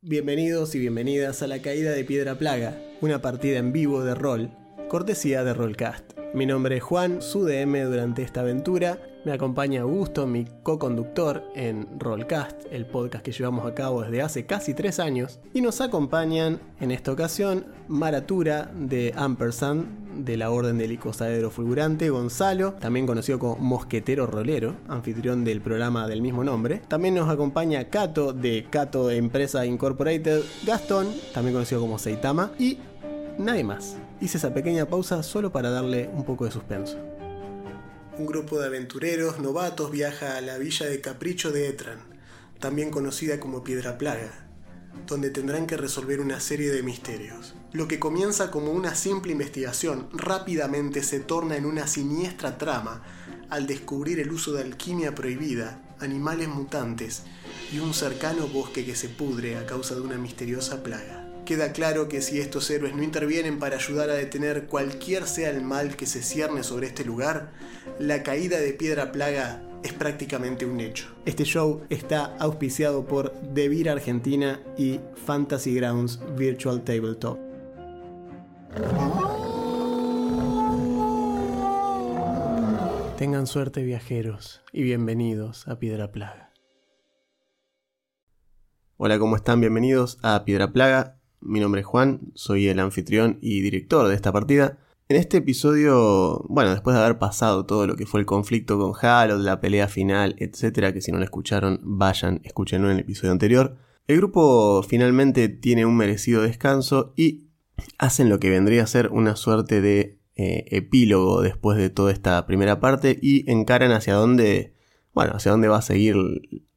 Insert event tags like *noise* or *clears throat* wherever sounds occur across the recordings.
Bienvenidos y bienvenidas a La Caída de Piedra Plaga, una partida en vivo de rol, cortesía de Rollcast. Mi nombre es Juan, su DM durante esta aventura. Me acompaña Augusto, mi co-conductor en Rollcast, el podcast que llevamos a cabo desde hace casi tres años. Y nos acompañan en esta ocasión Maratura de Ampersand, de la Orden del Icosaedro Fulgurante, Gonzalo, también conocido como Mosquetero Rolero, anfitrión del programa del mismo nombre. También nos acompaña Cato de Cato Empresa Incorporated, Gastón, también conocido como Seitama, y nadie más. Hice esa pequeña pausa solo para darle un poco de suspenso. Un grupo de aventureros novatos viaja a la villa de Capricho de Etran, también conocida como Piedra Plaga, donde tendrán que resolver una serie de misterios. Lo que comienza como una simple investigación rápidamente se torna en una siniestra trama al descubrir el uso de alquimia prohibida, animales mutantes y un cercano bosque que se pudre a causa de una misteriosa plaga. Queda claro que si estos héroes no intervienen para ayudar a detener cualquier sea el mal que se cierne sobre este lugar, la caída de Piedra Plaga es prácticamente un hecho. Este show está auspiciado por Devir Argentina y Fantasy Grounds Virtual Tabletop. Tengan suerte viajeros y bienvenidos a Piedra Plaga. Hola, ¿cómo están? Bienvenidos a Piedra Plaga. Mi nombre es Juan, soy el anfitrión y director de esta partida. En este episodio, bueno, después de haber pasado todo lo que fue el conflicto con Halo, la pelea final, etcétera, que si no lo escucharon, vayan, escúchenlo en el episodio anterior. El grupo finalmente tiene un merecido descanso y hacen lo que vendría a ser una suerte de eh, epílogo después de toda esta primera parte y encaran hacia dónde, bueno, hacia dónde va a seguir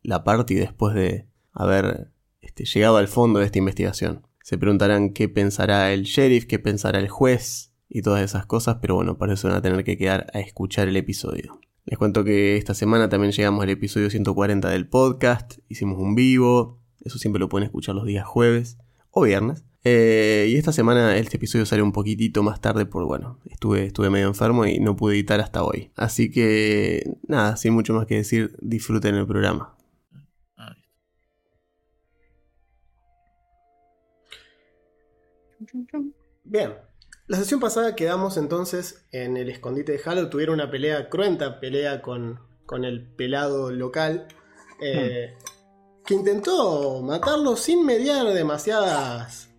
la parte después de haber este, llegado al fondo de esta investigación. Se preguntarán qué pensará el sheriff, qué pensará el juez, y todas esas cosas, pero bueno, para eso van a tener que quedar a escuchar el episodio. Les cuento que esta semana también llegamos al episodio 140 del podcast, hicimos un vivo, eso siempre lo pueden escuchar los días jueves o viernes. Eh, y esta semana este episodio sale un poquitito más tarde por, bueno, estuve, estuve medio enfermo y no pude editar hasta hoy. Así que, nada, sin mucho más que decir, disfruten el programa. Bien, la sesión pasada quedamos entonces en el escondite de Halo. Tuvieron una pelea cruenta, pelea con, con el pelado local. Eh, hmm. Que intentó matarlo sin mediar demasiadas.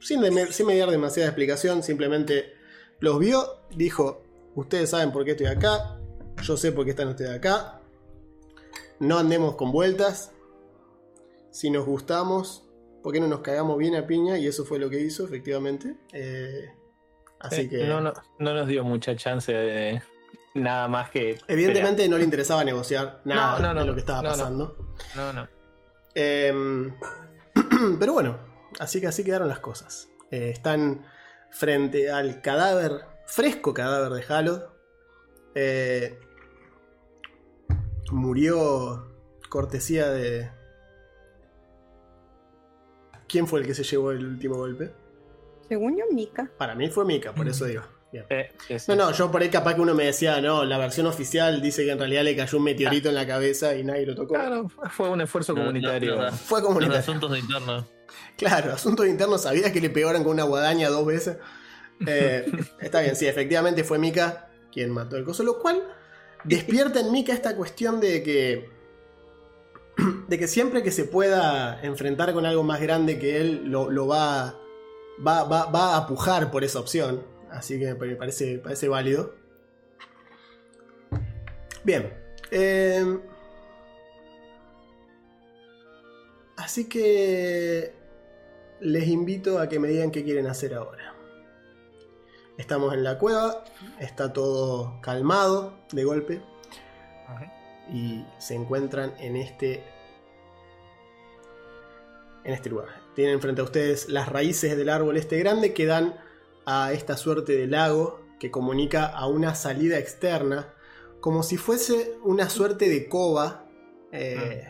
Sin, sin mediar demasiada explicación. Simplemente los vio, dijo: Ustedes saben por qué estoy acá. Yo sé por qué están ustedes acá. No andemos con vueltas. Si nos gustamos, ¿por qué no nos cagamos bien a piña? Y eso fue lo que hizo, efectivamente. Eh, Así eh, que. No, no, nos dio mucha chance de nada más que. Evidentemente no le interesaba negociar nada de lo que estaba pasando. No, no. Em, *clears throat* pero bueno, así que así quedaron las cosas. Eh, están frente al cadáver, fresco cadáver de Halo. Eh, murió cortesía de. ¿Quién fue el que se llevó el último golpe? Según yo, Mika. Para mí fue Mika, por eso digo. Eh, no, no, yo por ahí capaz que uno me decía, no, la versión oficial dice que en realidad le cayó un meteorito en la cabeza y nadie lo tocó. Claro, fue un esfuerzo comunitario. fue comunitario. Los asuntos internos. Claro, asuntos internos, ¿sabías que le pegaron con una guadaña dos veces? Eh, *laughs* está bien, sí, efectivamente fue Mika quien mató el coso, lo cual despierta en Mika esta cuestión de que de que siempre que se pueda enfrentar con algo más grande que él, lo, lo va va, va, va a pujar por esa opción. Así que me parece, parece válido. Bien. Em, así que les invito a que me digan qué quieren hacer ahora. Estamos en la cueva, está todo calmado de golpe. Y se encuentran en este. En este lugar. Tienen frente a ustedes las raíces del árbol este grande que dan a esta suerte de lago que comunica a una salida externa, como si fuese una suerte de cova, eh,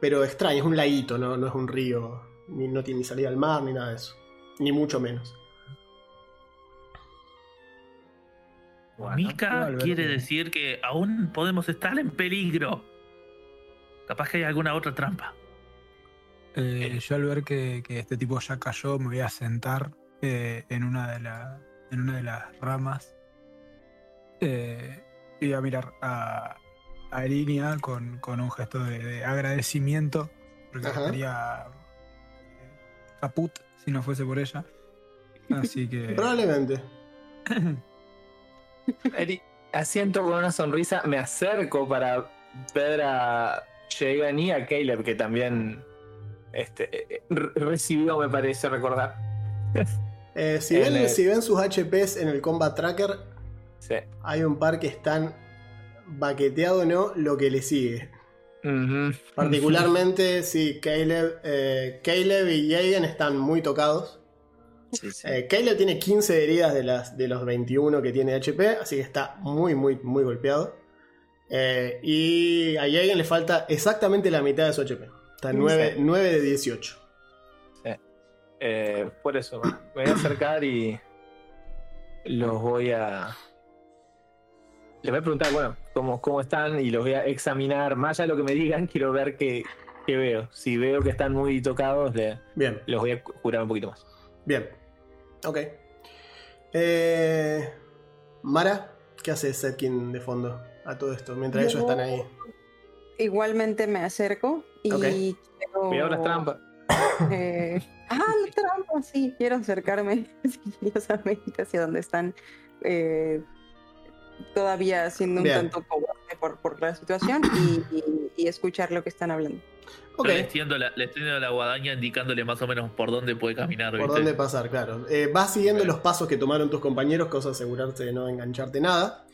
pero extraño, es un laguito, ¿no? no es un río, ni, no tiene ni salida al mar, ni nada de eso, ni mucho menos. Mika quiere decir que aún podemos estar en peligro. Capaz que hay alguna otra trampa. Eh, yo al ver que, que este tipo ya cayó, me voy a sentar eh, en, una de la- en una de las ramas eh, y voy a mirar a, a Erinia con, con un gesto de, de agradecimiento, porque Ajá. estaría eh, caput si no fuese por ella. Así que... *laughs* Probablemente. *laughs* Eri, asiento con una sonrisa, me acerco para ver a y a Caleb, que también este, eh, re- recibió, me parece recordar. *laughs* Eh, si, En ven, el- si ven sus HPs en el Combat Tracker, Sí. hay un par que están baqueteado o no lo que le sigue. Particularmente, sí, Caleb, eh, Caleb y Jaden están muy tocados. Sí, sí. Eh, Caleb tiene 15 heridas de, las, de los 21 que tiene HP, así que está muy, muy, muy golpeado. Eh, y a Jaden le falta exactamente la mitad de su HP. Está en 9, 9 de 18. Eh, por eso, me voy a acercar y los voy a. Les voy a preguntar, bueno, cómo, cómo están y los voy a examinar. Más allá de lo que me digan, quiero ver qué, qué veo. Si veo que están muy tocados, le- Bien, los voy a curar un poquito más. bien. Ok. Eh, Mara, ¿qué hace Setkin de fondo a todo esto mientras ellos están ahí? Igualmente me acerco y Ok. quiero... Cuidado las trampas. eh, *laughs* Ah, la trampa, sí. Quiero acercarme *laughs* sigilosamente hacia donde están eh, todavía siendo un Bien. tanto cobarde por, por la situación y, y- y escuchar lo que están hablando. Ok. Le extiendo la, le extiendo la guadaña indicándole más o menos por dónde puede caminar. Por ¿viste? dónde pasar, claro. Eh, vas siguiendo los pasos que tomaron tus compañeros, cosa de asegurarte de no engancharte nada.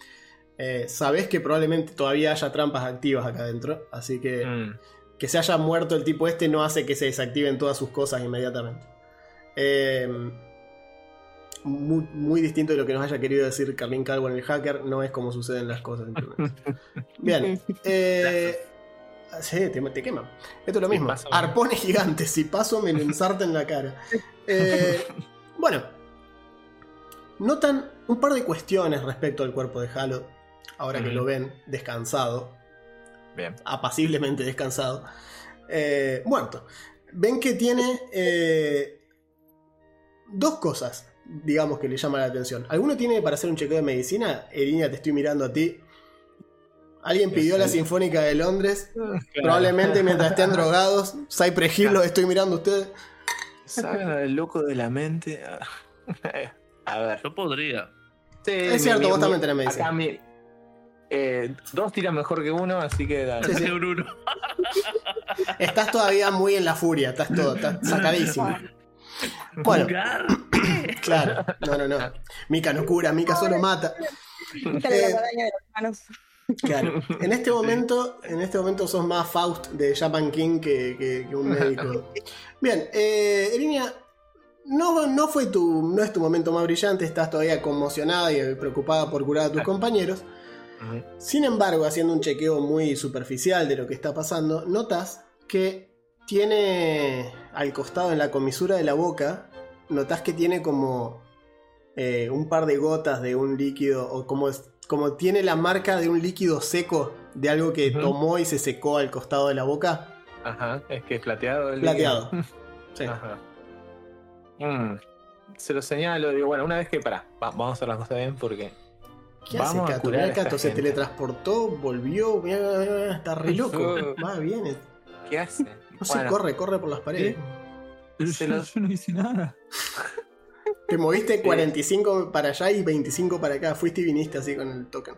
Eh, sabes que probablemente todavía haya trampas activas acá adentro, así que Mm. que se haya muerto el tipo este no hace que se desactiven todas sus cosas inmediatamente. Eh, muy, muy distinto de lo que nos haya querido decir Carlin Calvo en el hacker, no es como suceden las cosas. *laughs* Bien. eh, sí, te, te queman. Esto es lo Sí, mismo. Arpones gigantes. Si paso, me lo ensarta en la cara. *laughs* Eh, bueno. Notan un par de cuestiones respecto al cuerpo de Halo. Ahora que lo ven descansado Bien. apaciblemente descansado, eh, muerto. Ven que tiene eh, dos cosas, digamos, que le llaman la atención. ¿Alguno tiene para hacer un chequeo de medicina? Erinia, te estoy mirando a ti. Alguien pidió la Sinfónica de Londres. *laughs* Probablemente mientras estén *laughs* drogados. Cypress Hill, los estoy mirando a ustedes. ¿Saben al loco de la mente? *laughs* A ver. Yo podría. Sí, Es cierto, vos también tenés medicina. Acá mi- eh, dos tiran mejor que uno, así que dale. Sí, sí. Bruno. *laughs* Estás todavía muy en la furia, estás todo, estás *laughs* sacadísimo. Bueno, *coughs* claro, no, no, no. Mika no cura, Mika solo mata. Eh, la guadaña de las manos. Claro. En este momento, en este momento sos más Faust de Japan King que, que- que un médico. *laughs* Bien, eh, Erinia, no, no fue tu, no es tu momento más brillante, estás todavía conmocionada y preocupada por curar a tus compañeros. Sin embargo, haciendo un chequeo muy superficial de lo que está pasando, notas que tiene al costado en la comisura de la boca, notas que tiene como eh, un par de gotas de un líquido, o como, como tiene la marca de un líquido seco, de algo que tomó y se secó al costado de la boca. Ajá, es que es plateado. el Plateado. líquido. *laughs* Sí. Ajá. Mm, Se lo señalo, digo, bueno, una vez que para, vamos a hacer las cosas bien porque. ¿Qué hace Vamos a Cato? curar Mirá, a esta Cato se gente. teletransportó, volvió, mirá, está re loco. Va bien, no ¿Qué hace? sé, Bueno, corre, corre por las paredes. Pero Se yo, los- yo no hice nada. Te moviste 45 para allá y 25 para acá. Fuiste y viniste así con el token.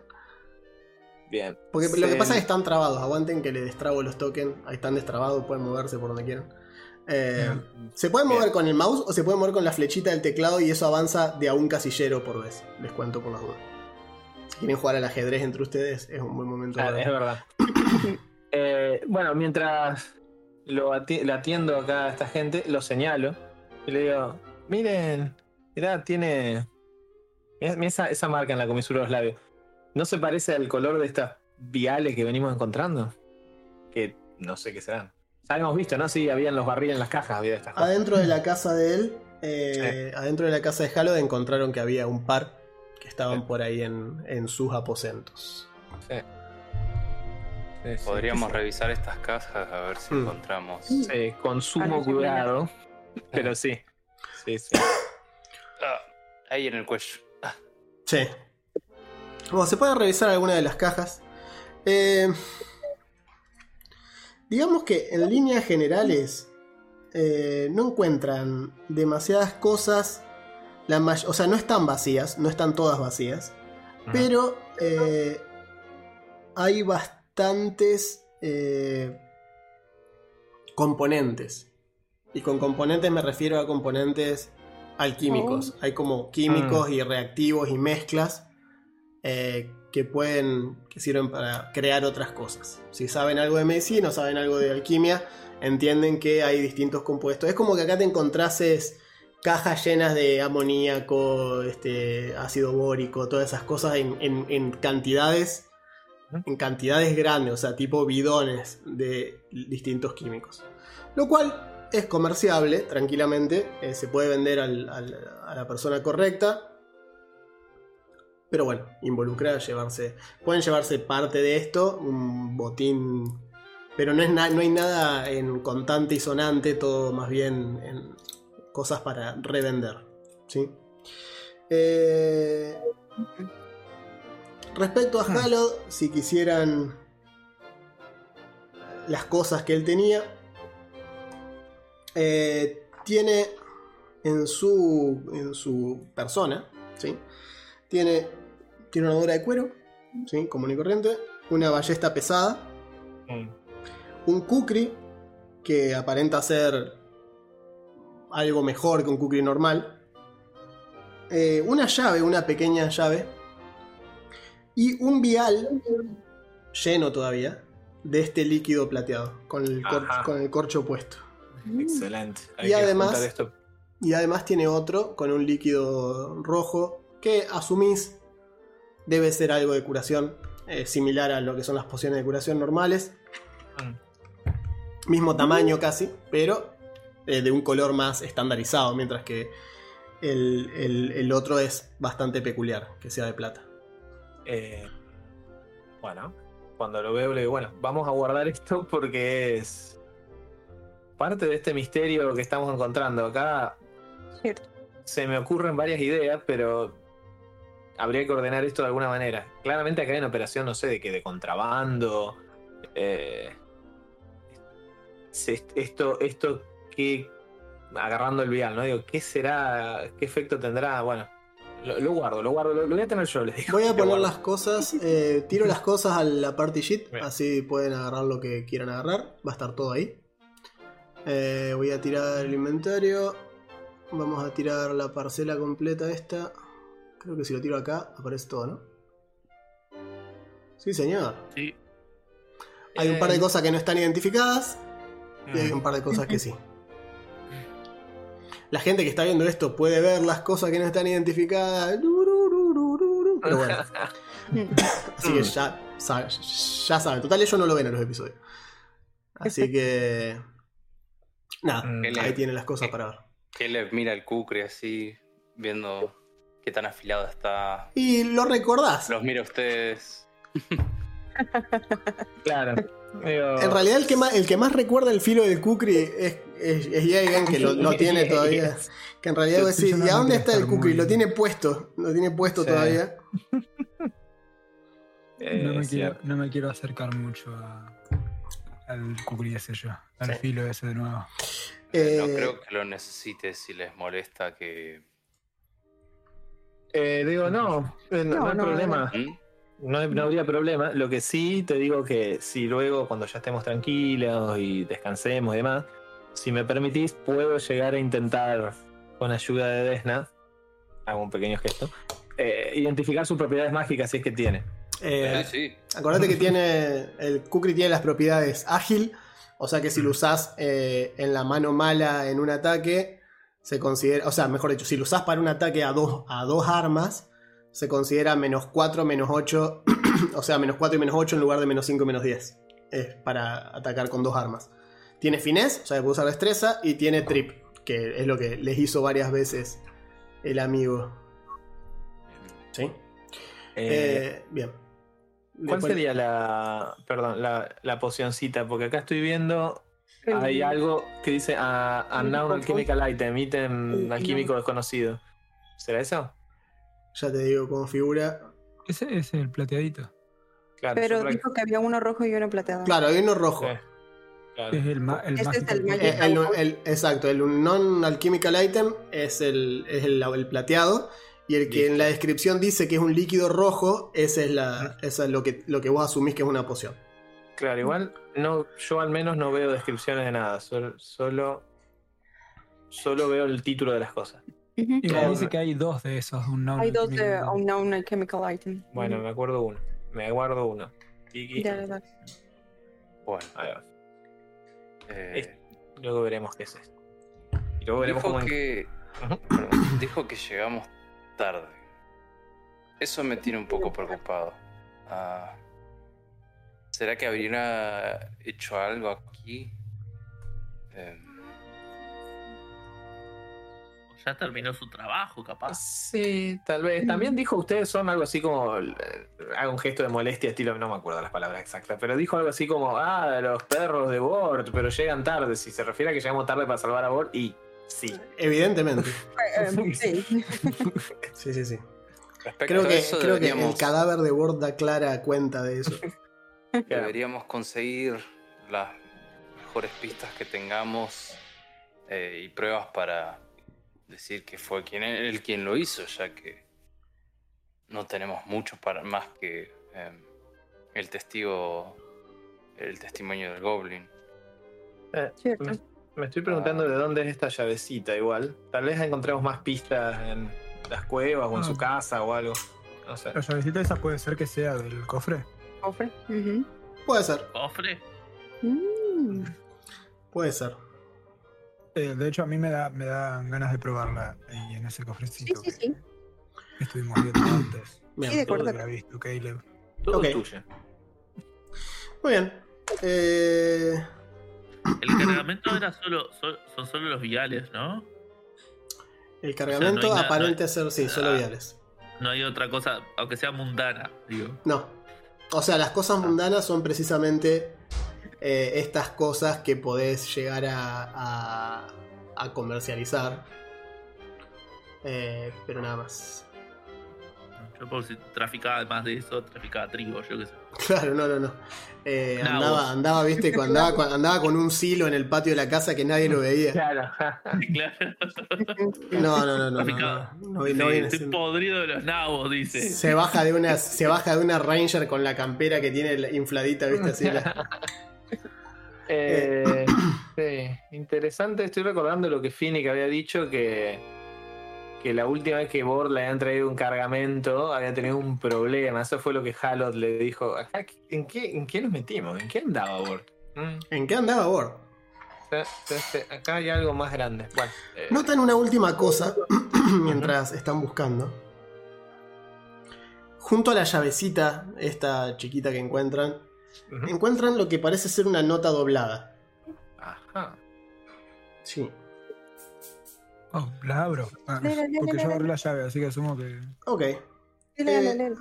Bien. Porque lo que pasa es que están trabados. Aguanten que le destrabo los tokens. Ahí están destrabados, pueden moverse por donde quieran. Eh, se pueden Bien. mover con el mouse o se pueden mover con la flechita del teclado y eso avanza de a un casillero por vez. Les cuento por las dudas. Si quieren jugar al ajedrez entre ustedes, es un buen momento. Ah, para- es verdad. *coughs* Eh, bueno, mientras lo ati- le atiendo acá a esta gente, lo señalo y le digo: Miren, mirá, tiene. esa, esa marca en la comisura de los labios. ¿No se parece al color de estas viales que venimos encontrando? Que no sé qué serán. Ya habíamos visto, ¿no? Sí, habían los barriles en las cajas, había estas cosas. Adentro de la casa de él, eh, adentro de la casa de Halo, encontraron que había un par que estaban Sí. por ahí en, en sus aposentos. Sí. Sí, sí. Podríamos revisar estas cajas a ver si Mm. encontramos. Sí, con sumo cuidado. Pero sí. Sí, sí. *coughs* Ah, ahí en el cuello. Ah, Sí. Bueno, se puede revisar alguna de las cajas. Eh, digamos que en líneas generales eh, no encuentran demasiadas cosas. La may- o sea, no están vacías, no están todas vacías. Pero eh, hay bastantes eh, componentes. Y con componentes me refiero a componentes alquímicos. Hay como químicos y reactivos y mezclas eh, que pueden, que sirven para crear otras cosas. Si saben algo de medicina o saben algo de alquimia, entienden que hay distintos compuestos. Es como que acá te encontrases cajas llenas de amoníaco, este, ácido bórico, todas esas cosas en, en- en cantidades, en cantidades grandes, o sea, tipo bidones de distintos químicos. Lo cual es comerciable tranquilamente, eh, se puede vender al- al- a la persona correcta. Pero bueno, involucrar, llevarse. Pueden llevarse parte de esto, un botín. Pero no, es no hay nada en contante y sonante, todo más bien en cosas para revender. ¿sí? Eh, respecto a Hmm. Halod, si quisieran las cosas que él tenía, eh, tiene en su, en su persona, ¿sí? tiene, tiene una armadura de cuero, ¿sí? común y corriente, una ballesta pesada, Mm. un kukri que aparenta ser algo mejor que un kukri normal, eh, una llave, una pequeña llave, y un vial lleno todavía de este líquido plateado, con el, cor- con el corcho puesto. Excelente. Hay Y además- esto. Y además tiene otro con un líquido rojo que asumís debe ser algo de curación, eh, similar a lo que son las pociones de curación normales. Mm. Mismo tamaño casi, pero eh, de un color más estandarizado, mientras que el, el- el otro es bastante peculiar, que sea de plata. Eh, bueno, cuando lo veo, le digo, bueno, vamos a guardar *laughs* esto porque es parte de este misterio que estamos encontrando. Acá Cierto. se me ocurren varias ideas, pero habría que ordenar esto de alguna manera. Claramente acá hay una operación, no sé, de que de contrabando. eh, esto, esto que agarrando el vial, ¿no? Digo, ¿qué será? ¿Qué efecto tendrá? Bueno, lo, lo guardo, lo guardo, lo, lo voy a tener yo, les digo. Voy a *laughs* poner guardo. las cosas, eh, tiro las cosas a la party sheet, Bien. así pueden agarrar lo que quieran agarrar, va a estar todo ahí. Eh, voy a tirar el inventario, vamos a tirar la parcela completa esta. Creo que si lo tiro acá aparece todo, ¿no? Sí, señor. Sí. Hay un par de Eh, cosas que no están identificadas y hay un par de cosas que sí. *laughs* La gente que está viendo esto puede ver las cosas que no están identificadas. Pero bueno. *laughs* Así que ya, ya saben. Total, ellos no lo ven en los episodios. Así que. Nada, Mm. ahí tienen las cosas para ver. Caleb mira el cucre así, viendo qué tan afilado está. Y lo recordás. Los mira a ustedes. *laughs* *laughs* Claro. Digo, En realidad, el que más, el que más recuerda el filo del Kukri es, es, es Jagan, que lo, lo *laughs* tiene todavía. Que en realidad no ¿y a dónde está el Kukri? muy- Lo tiene puesto. Lo tiene puesto Sí. todavía. eh, *laughs* no, me quiero, cierto. no me quiero acercar mucho a- al cucri ese yo, al Sí. filo ese de nuevo. Eh, No creo que lo necesite si les molesta que. Eh, digo, no, eh, no, No, no hay no, problema. ¿Mm? No, no habría problema. Lo que sí te digo que si luego, cuando ya estemos tranquilos y descansemos y demás, si me permitís, puedo llegar a intentar, con ayuda de Desna, hago un pequeño gesto, eh, identificar sus propiedades mágicas si es que tiene. eh, Sí, sí. Acordate que tiene. El Kukri tiene las propiedades ágil. O sea que si lo usás eh, en la mano mala en un ataque, se considera. O sea, mejor dicho, si lo usás para un ataque a dos, a dos armas, se considera menos 4, menos 8. *clears throat* o sea, menos 4 y menos 8 en lugar de menos 5 y menos 10. Es para atacar con dos armas. Tiene finesse, o sea que puede usar destreza, y tiene trip, que es lo que les hizo varias veces el amigo. ¿Sí? Eh, Eh, bien. ¿Cuál Después- sería la, perdón, la, la pocioncita? Porque acá estoy viendo, hay algo que dice ah, Unknown Alchemical Item, ítem alquímico desconocido. ¿Será eso? Ya te digo cómo figura. Ese es el plateadito. Claro, Pero dijo que había uno rojo y uno plateado. Claro, hay uno rojo. Sí, claro. Es el, el el. Eh, el, el- exacto, el non-alchemical item es, el, es el, el plateado. Y el que Listo. en la descripción dice que es un líquido rojo, ese es, la, eso es lo, que, lo que vos asumís que es una poción. Claro, igual no, yo al menos no veo descripciones de nada, solo, solo, solo veo el título de las cosas. Igual Claro. dice que hay dos de esos. Un non- Hay dos de. Unknown Alchemical Item. Bueno, me acuerdo uno, me guardo uno. Ya, ya. Bueno, Ahí va. eh, Luego veremos qué es esto. Y luego veremos dijo cómo... que, dijo que llegamos tarde. Eso me tiene un poco preocupado. Ah, ¿Será que habría hecho algo aquí? Em, Ya terminó su trabajo, capaz. Sí, tal vez. También dijo ustedes son algo así como. eh, Haga un gesto de molestia, estilo, no me acuerdo las palabras exactas, pero dijo algo así como, ah, los perros de Bort, pero llegan tarde. Si se refiere a que llegamos tarde para salvar a Bort, y sí. Evidentemente. *laughs* Sí. Sí, sí, sí. respecto Creo a que, eso, creo que el cadáver de Ward da clara cuenta de eso. deberíamos conseguir las mejores pistas que tengamos eh, y pruebas para decir que fue quien él quien lo hizo, ya que no tenemos mucho para más que em, el testigo, el testimonio del Goblin. Eh, me, me estoy preguntando de dónde es esta llavecita, igual. Tal vez encontremos más pistas en las cuevas o en su Ah. casa o algo. No sé. La llavecita esa puede ser que sea del cofre. Cofre. Puede ser, Cofre. Mm. puede ser. Eh, de hecho, a mí me da me dan ganas de probarla ahí en ese Sí, cofrecito sí, sí. que estuvimos viendo antes. *coughs* Bien. Sí, de acuerdo. lo que ha visto Caleb. Todo Ok. tuyo. Muy bien. Eh, El *coughs* cargamento era solo, sol- son solo los viales, ¿no? el cargamento O sea, no hay nada- aparente ser, sí, solo Ah. viales. No hay otra cosa, aunque sea mundana, digo. No. O sea, las cosas mundanas son precisamente eh, estas cosas que podés llegar a, a- a comercializar. Eh, pero nada más. Yo por si traficaba además de eso, traficaba trigo, yo qué sé. *laughs* Claro, no, no, no. Eh, andaba, andaba, viste, con- andaba, con- andaba con un silo en el patio de la casa que nadie lo veía. Claro. *laughs* Claro. No, no, no, no. No, Traficaba. no, no, Sí, no viene estoy siendo- podrido de los nabos, dice. Se baja de una, se baja de una Ranger con la campera que tiene la- infladita, viste, así. la- *laughs* Eh, *clears throat* sí, interesante. Estoy recordando lo que Finnick había dicho que, que la última vez que Bord le habían traído un cargamento había tenido un problema. Eso fue lo que Halot le dijo. ¿en, qué, ¿En qué nos metimos? ¿En qué andaba Bord? Mm, ¿En qué andaba sí. Acá hay algo más grande. Bueno, eh, Notan una última cosa *clears throat* mientras están buscando. Junto a la llavecita, esta chiquita que encuentran, encuentran lo que parece ser una nota doblada. Ajá. Sí. Oh, la abro. Ah, porque yo agarré la llave, así que asumo que. Ok. Eh.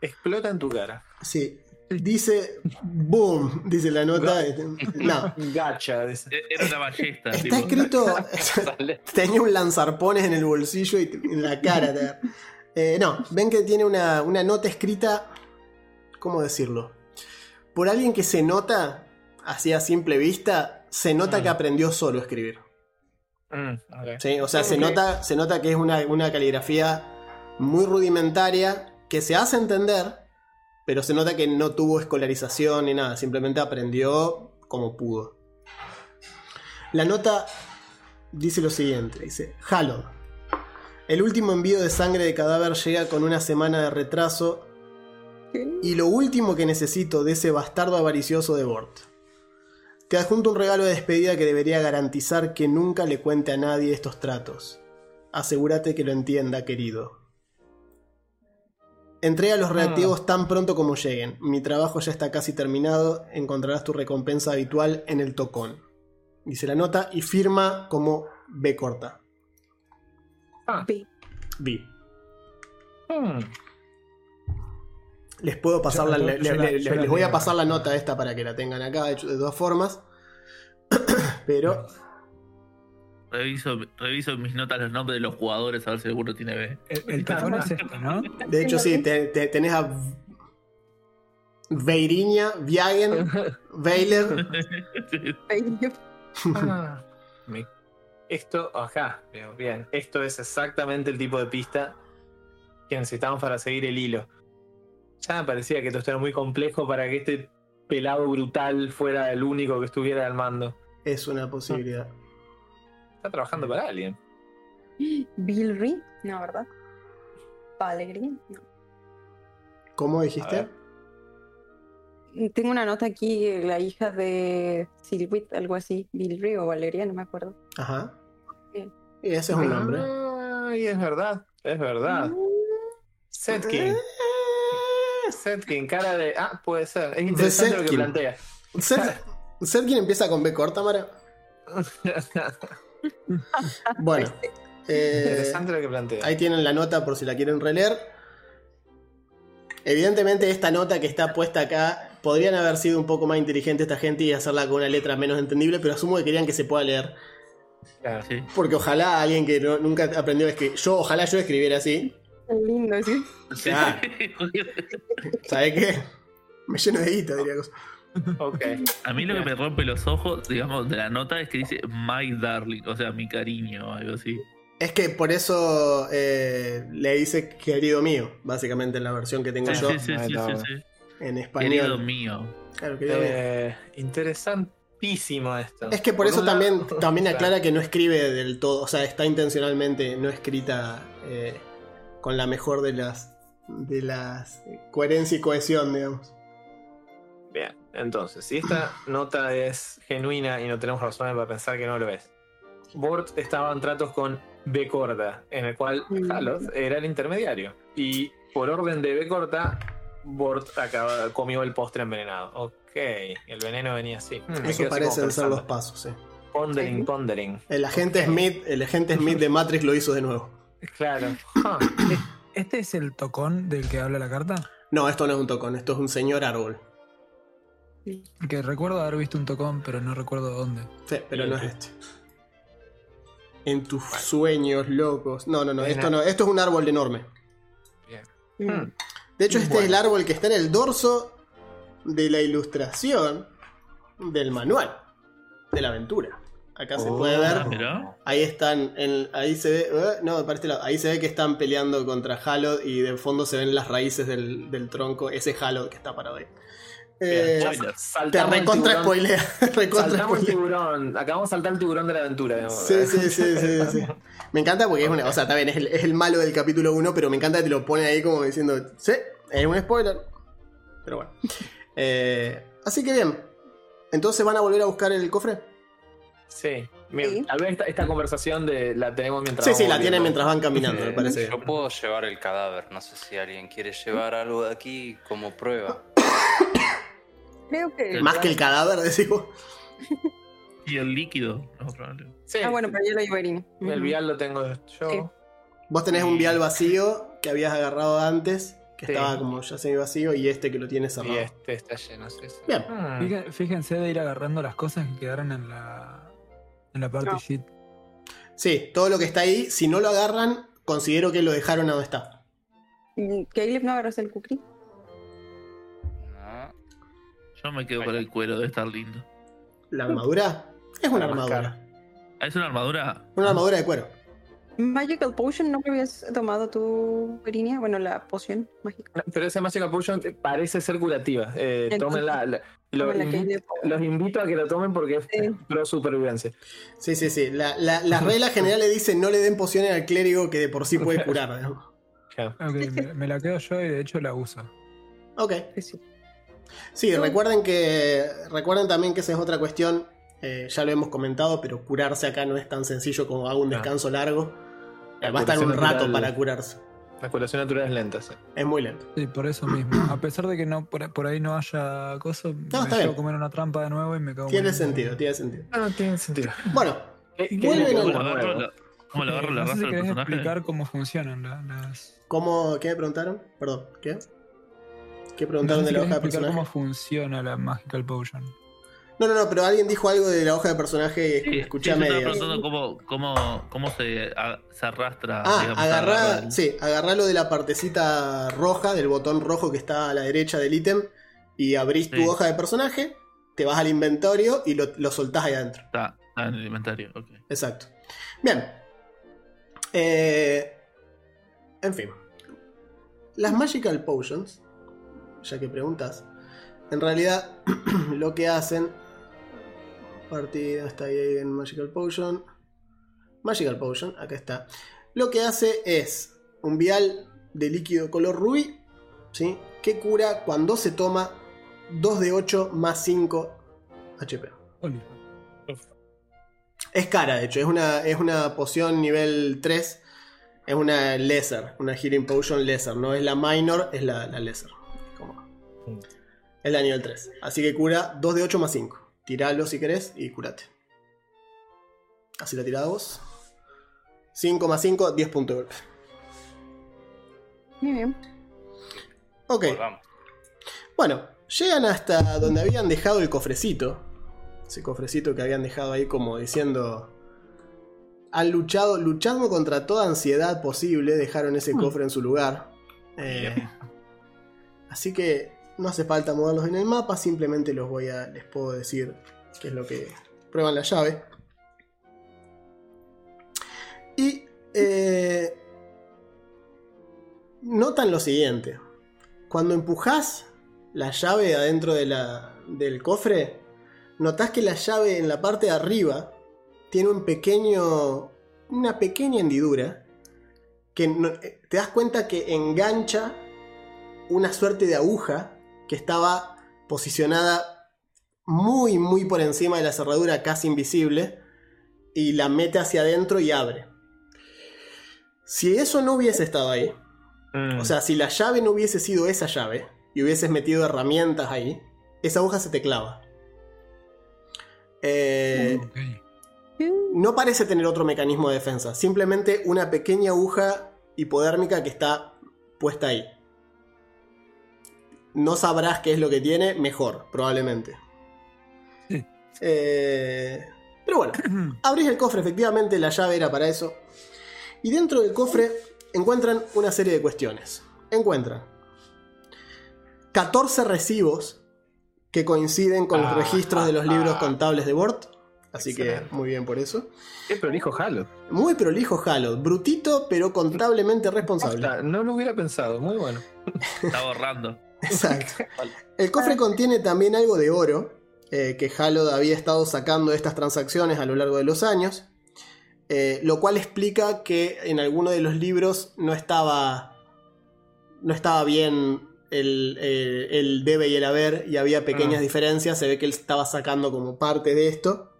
Explota en tu cara. Sí. Dice boom, dice la nota. *laughs* No. Gacha. dice. E- Era una ballesta. Está tipo. escrito. *laughs* *laughs* Tenía un lanzarpones en el bolsillo y en la cara. Eh, no, ven que tiene una, una nota escrita. ¿Cómo decirlo? Por alguien que se nota, así a simple vista, se nota Mm. que aprendió solo a escribir. Mm. ¿sí? O sea, se, nota, se nota que es una, una caligrafía muy rudimentaria, que se hace entender, pero se nota que no tuvo escolarización ni nada, simplemente aprendió como pudo. La nota dice lo siguiente, dice. El último envío de sangre de cadáver llega con una semana de retraso y lo último que necesito de ese bastardo avaricioso de Bort. Te adjunto un regalo de despedida que debería garantizar que nunca le cuente a nadie estos tratos. Asegúrate que lo entienda, querido. Entrega los reactivos tan pronto como lleguen. Mi trabajo ya está casi terminado. Encontrarás tu recompensa habitual en el tocón. Dice la nota y firma como B corta. Ah, Pi. B. mm. Les puedo pasar la, Yo- le- yo le- la- le- yo la les voy a pasar la nota esta para que la tengan acá, de, hecho, de todas formas. *coughs* Pero Reviso, reviso en mis notas los nombres de los jugadores a ver si alguno tiene B. El, el es este, ¿no? de hecho sí, te- te- tenés a Veiriña, Viagen, *laughs* Weiler. *laughs* Ah, Esto, acá, veo, bien. Esto es exactamente el tipo de pista que necesitamos para seguir el hilo. Ya me parecía que esto era muy complejo para que este pelado brutal fuera el único que estuviera al mando. Es una posibilidad. Está trabajando para alguien. Bilry, no, ¿verdad? Valegri, no. ¿Cómo dijiste? Tengo una nota aquí, la hija de Silwit, algo así, Bilry o Valeria, no me acuerdo. Ajá. Bien. Y ese es un nombre. Ay, es verdad, es verdad. Setkin. Setkin, cara de. Ah, puede ser. Es interesante lo que Setkin. plantea. ¿quién empieza con B corta, Mara? *laughs* Bueno, eh, interesante lo que plantea. ahí tienen la nota por si la quieren releer. Evidentemente esta nota que está puesta acá, podrían haber sido un poco más inteligente esta gente y hacerla con una letra menos entendible, pero asumo que querían que se pueda leer. Claro. Sí. Porque ojalá alguien que no- nunca aprendió a escribir, yo ojalá yo escribiera así. Qué lindo, ¿sí? Ah. *laughs* *laughs* ¿Sabes qué? Me lleno de guita, diría cosa. Ok. A mí lo que me rompe los ojos, digamos, de la nota es que dice My Darling, o sea, mi cariño o algo así. Es que por eso eh, le dice querido mío, básicamente en la versión que tengo Sí, yo sí, sí, sí, sí, en Querido español. mío. Claro, querido mío. Eh, interesantísimo esto. Es que por eso lado- también, también *laughs* Claro. aclara que no escribe del todo, o sea, está intencionalmente no escrita eh, con la mejor de las de las eh, coherencia y cohesión, digamos. Bien, entonces, si esta *clears throat* nota es genuina y no tenemos razones para pensar que no lo es, Bort estaba en tratos con B corta, en el cual Mm. Haloth era el intermediario. Y por orden de B corta, Bort acaba, comió el postre envenenado. Ok, el veneno venía así. Hmm, me Eso parecen ser los pasos, sí. Pondering, pondering. El agente. Smith, el agente Smith de Matrix lo hizo de nuevo. Claro. Ah, ¿Este es el tocón del que habla la carta? No, esto no es un tocón, esto es un señor árbol. Que recuerdo haber visto un tocón, pero no recuerdo dónde. Sí, pero no es este. En tus sueños locos. No, no, no, esto no, esto es un árbol enorme. bien. Mm. Hmm. De hecho, este Bueno. es el árbol que está en el dorso de la ilustración del manual de la aventura. Acá se Oh. puede ver. Mira. Ahí están, en- ahí se ve, eh, no, para este lado, ahí se ve que están peleando contra Halod y de fondo se ven las raíces del, del tronco, ese Halod que está parado ahí. Eh, Bien, spoiler. te recontra spoilea, *laughs* recontra Saltamos el tiburón. Acabamos de saltar el tiburón de la aventura. digamos. Sí, sí, sí, sí, sí. Me encanta porque es una, o sea, está bien, es el, es el malo del capítulo 1, pero me encanta que te lo pone ahí como diciendo, sí, es un spoiler. Pero bueno. Eh, así que bien. Entonces van a volver a buscar el cofre. Sí. Tal vez esta, esta conversación de, la tenemos mientras Sí, vamos sí, la tienen mientras van caminando, me parece Yo puedo llevar el cadáver, no sé si alguien quiere llevar algo de aquí como prueba. Creo que. Más que el cadáver, *laughs* decís vos. Y el líquido. No, probablemente. Sí, Ah, bueno, pero yo lo llevo Irina. el vial lo tengo yo. Sí. Vos tenés un vial vacío que habías agarrado antes, que Sí. estaba como ya semi vacío, y este que lo tiene Y cerrado. este está lleno, sí, sí. Bien. Fíjense, fíjense de ir agarrando las cosas que quedaron en la, en la party No. sheet. Sí, todo lo que está ahí, si no lo agarran, considero que lo dejaron a donde está. Caleb, ¿no agarras el cookie? No. Yo me quedo con el cuero, debe estar lindo. ¿La armadura? Es una armadura. ¿Es una armadura? Una armadura de cuero. Magical Potion, ¿no me habías tomado tu Irina? Bueno, la poción mágica. Pero esa Magical Potion parece ser curativa. Eh, Entonces, tómenla. la- lo- la los invito a que lo tomen porque es Sí. pro supervivencia. Sí, sí, sí. La, la, las reglas generales dicen no le den pociones al clérigo que de por sí puede *laughs* curar. Claro. Me, me la quedo yo y de hecho la uso. Ok. Sí, sí. Sí, recuerden que. Recuerden también que esa es otra cuestión. Eh, ya lo hemos comentado, pero curarse acá no es tan sencillo como hago un No. descanso largo. La Va a estar un rato natural- para curarse. La curación natural es lenta, sí. Es muy lento. Sí, por eso mismo. A pesar de que no por, por ahí no haya cosas, me está llevo bien. a comer una trampa de nuevo y me cago Tiene en- sentido, tiene sentido. No, no tiene sentido. Bueno, ¿Qué- qué Vuelven a- ¿Cómo le agarro la, le Eh, la no sé raza si del querés personaje? explicar cómo funcionan la- las... ¿cómo, ¿qué me preguntaron? Perdón, ¿qué? ¿Qué No preguntaron sé de si la querés hoja de explicar personaje? cómo funciona la Magical Potion. No, no, no, pero alguien dijo algo de la hoja de personaje y Sí, escuché sí, a medias. preguntando cómo, cómo, cómo se, a- se arrastra. Ah, digamos, agarrá, el- sí, agarrá lo de la partecita roja, del botón rojo que está a la derecha del ítem, y abrís tu Sí. hoja de personaje, te vas al inventario y lo, lo soltás ahí adentro. Está, está en el inventario, ok. Exacto. Bien. Eh, en fin. Las Magical Potions, ya que preguntas, en realidad *clears throat* lo que hacen... Partida está ahí en Magical Potion. Magical Potion, acá está. Lo que hace es un vial de líquido color rubí, ¿sí? Que cura cuando se toma 2 de 8 más 5 HP. Es cara, de hecho, es una, es una poción nivel 3. Es una lesser, una healing potion lesser. No es la minor, es la, la lesser. Como- Es la nivel 3. Así que cura 2 de 8 más 5. Tiralo si querés y curate. Así la tirada vos. 5 más 5, 10 puntos de golpe. Muy bien. Ok. Volvamos. Bueno, llegan hasta donde habían dejado el cofrecito. Ese cofrecito que habían dejado ahí como diciendo... Han luchado, luchando contra toda ansiedad posible, dejaron ese cofre en su lugar. Eh, así que no hace falta moverlos en el mapa, simplemente los voy a. les puedo decir qué es lo que prueban la llave. Y eh, notan lo siguiente. Cuando empujás la llave adentro del cofre, notás que la llave en la parte de arriba tiene un pequeño. una pequeña hendidura. Que eh, te das cuenta que engancha una suerte de aguja que estaba posicionada muy, muy por encima de la cerradura, casi invisible, y la mete hacia adentro y abre. Si eso no hubiese estado ahí, Mm. o sea, si la llave no hubiese sido esa llave y hubieses metido herramientas ahí, esa aguja se te clava. Eh, no parece tener otro mecanismo de defensa, simplemente una pequeña aguja hipodérmica que está puesta ahí. No sabrás qué es lo que tiene, mejor, probablemente. Sí. Eh, pero bueno, *clears throat* abrís el cofre, efectivamente la llave era para eso. Y dentro del cofre encuentran una serie de cuestiones. Encuentran 14 recibos que coinciden con los Ah, registros de los ah, libros ah. contables de Bort. Así que muy bien por eso. Qué prolijo Halo. Muy prolijo Halo, brutito pero contablemente responsable. No lo hubiera pensado, muy bueno. *laughs* Está borrando. Exacto. *laughs* El cofre contiene también algo de oro, eh, que Halo había estado sacando de estas transacciones a lo largo de los años, eh, lo cual explica que en alguno de los libros no estaba, no estaba bien el, eh, el debe y el haber y había pequeñas Ah. diferencias, se ve que él estaba sacando como parte de esto.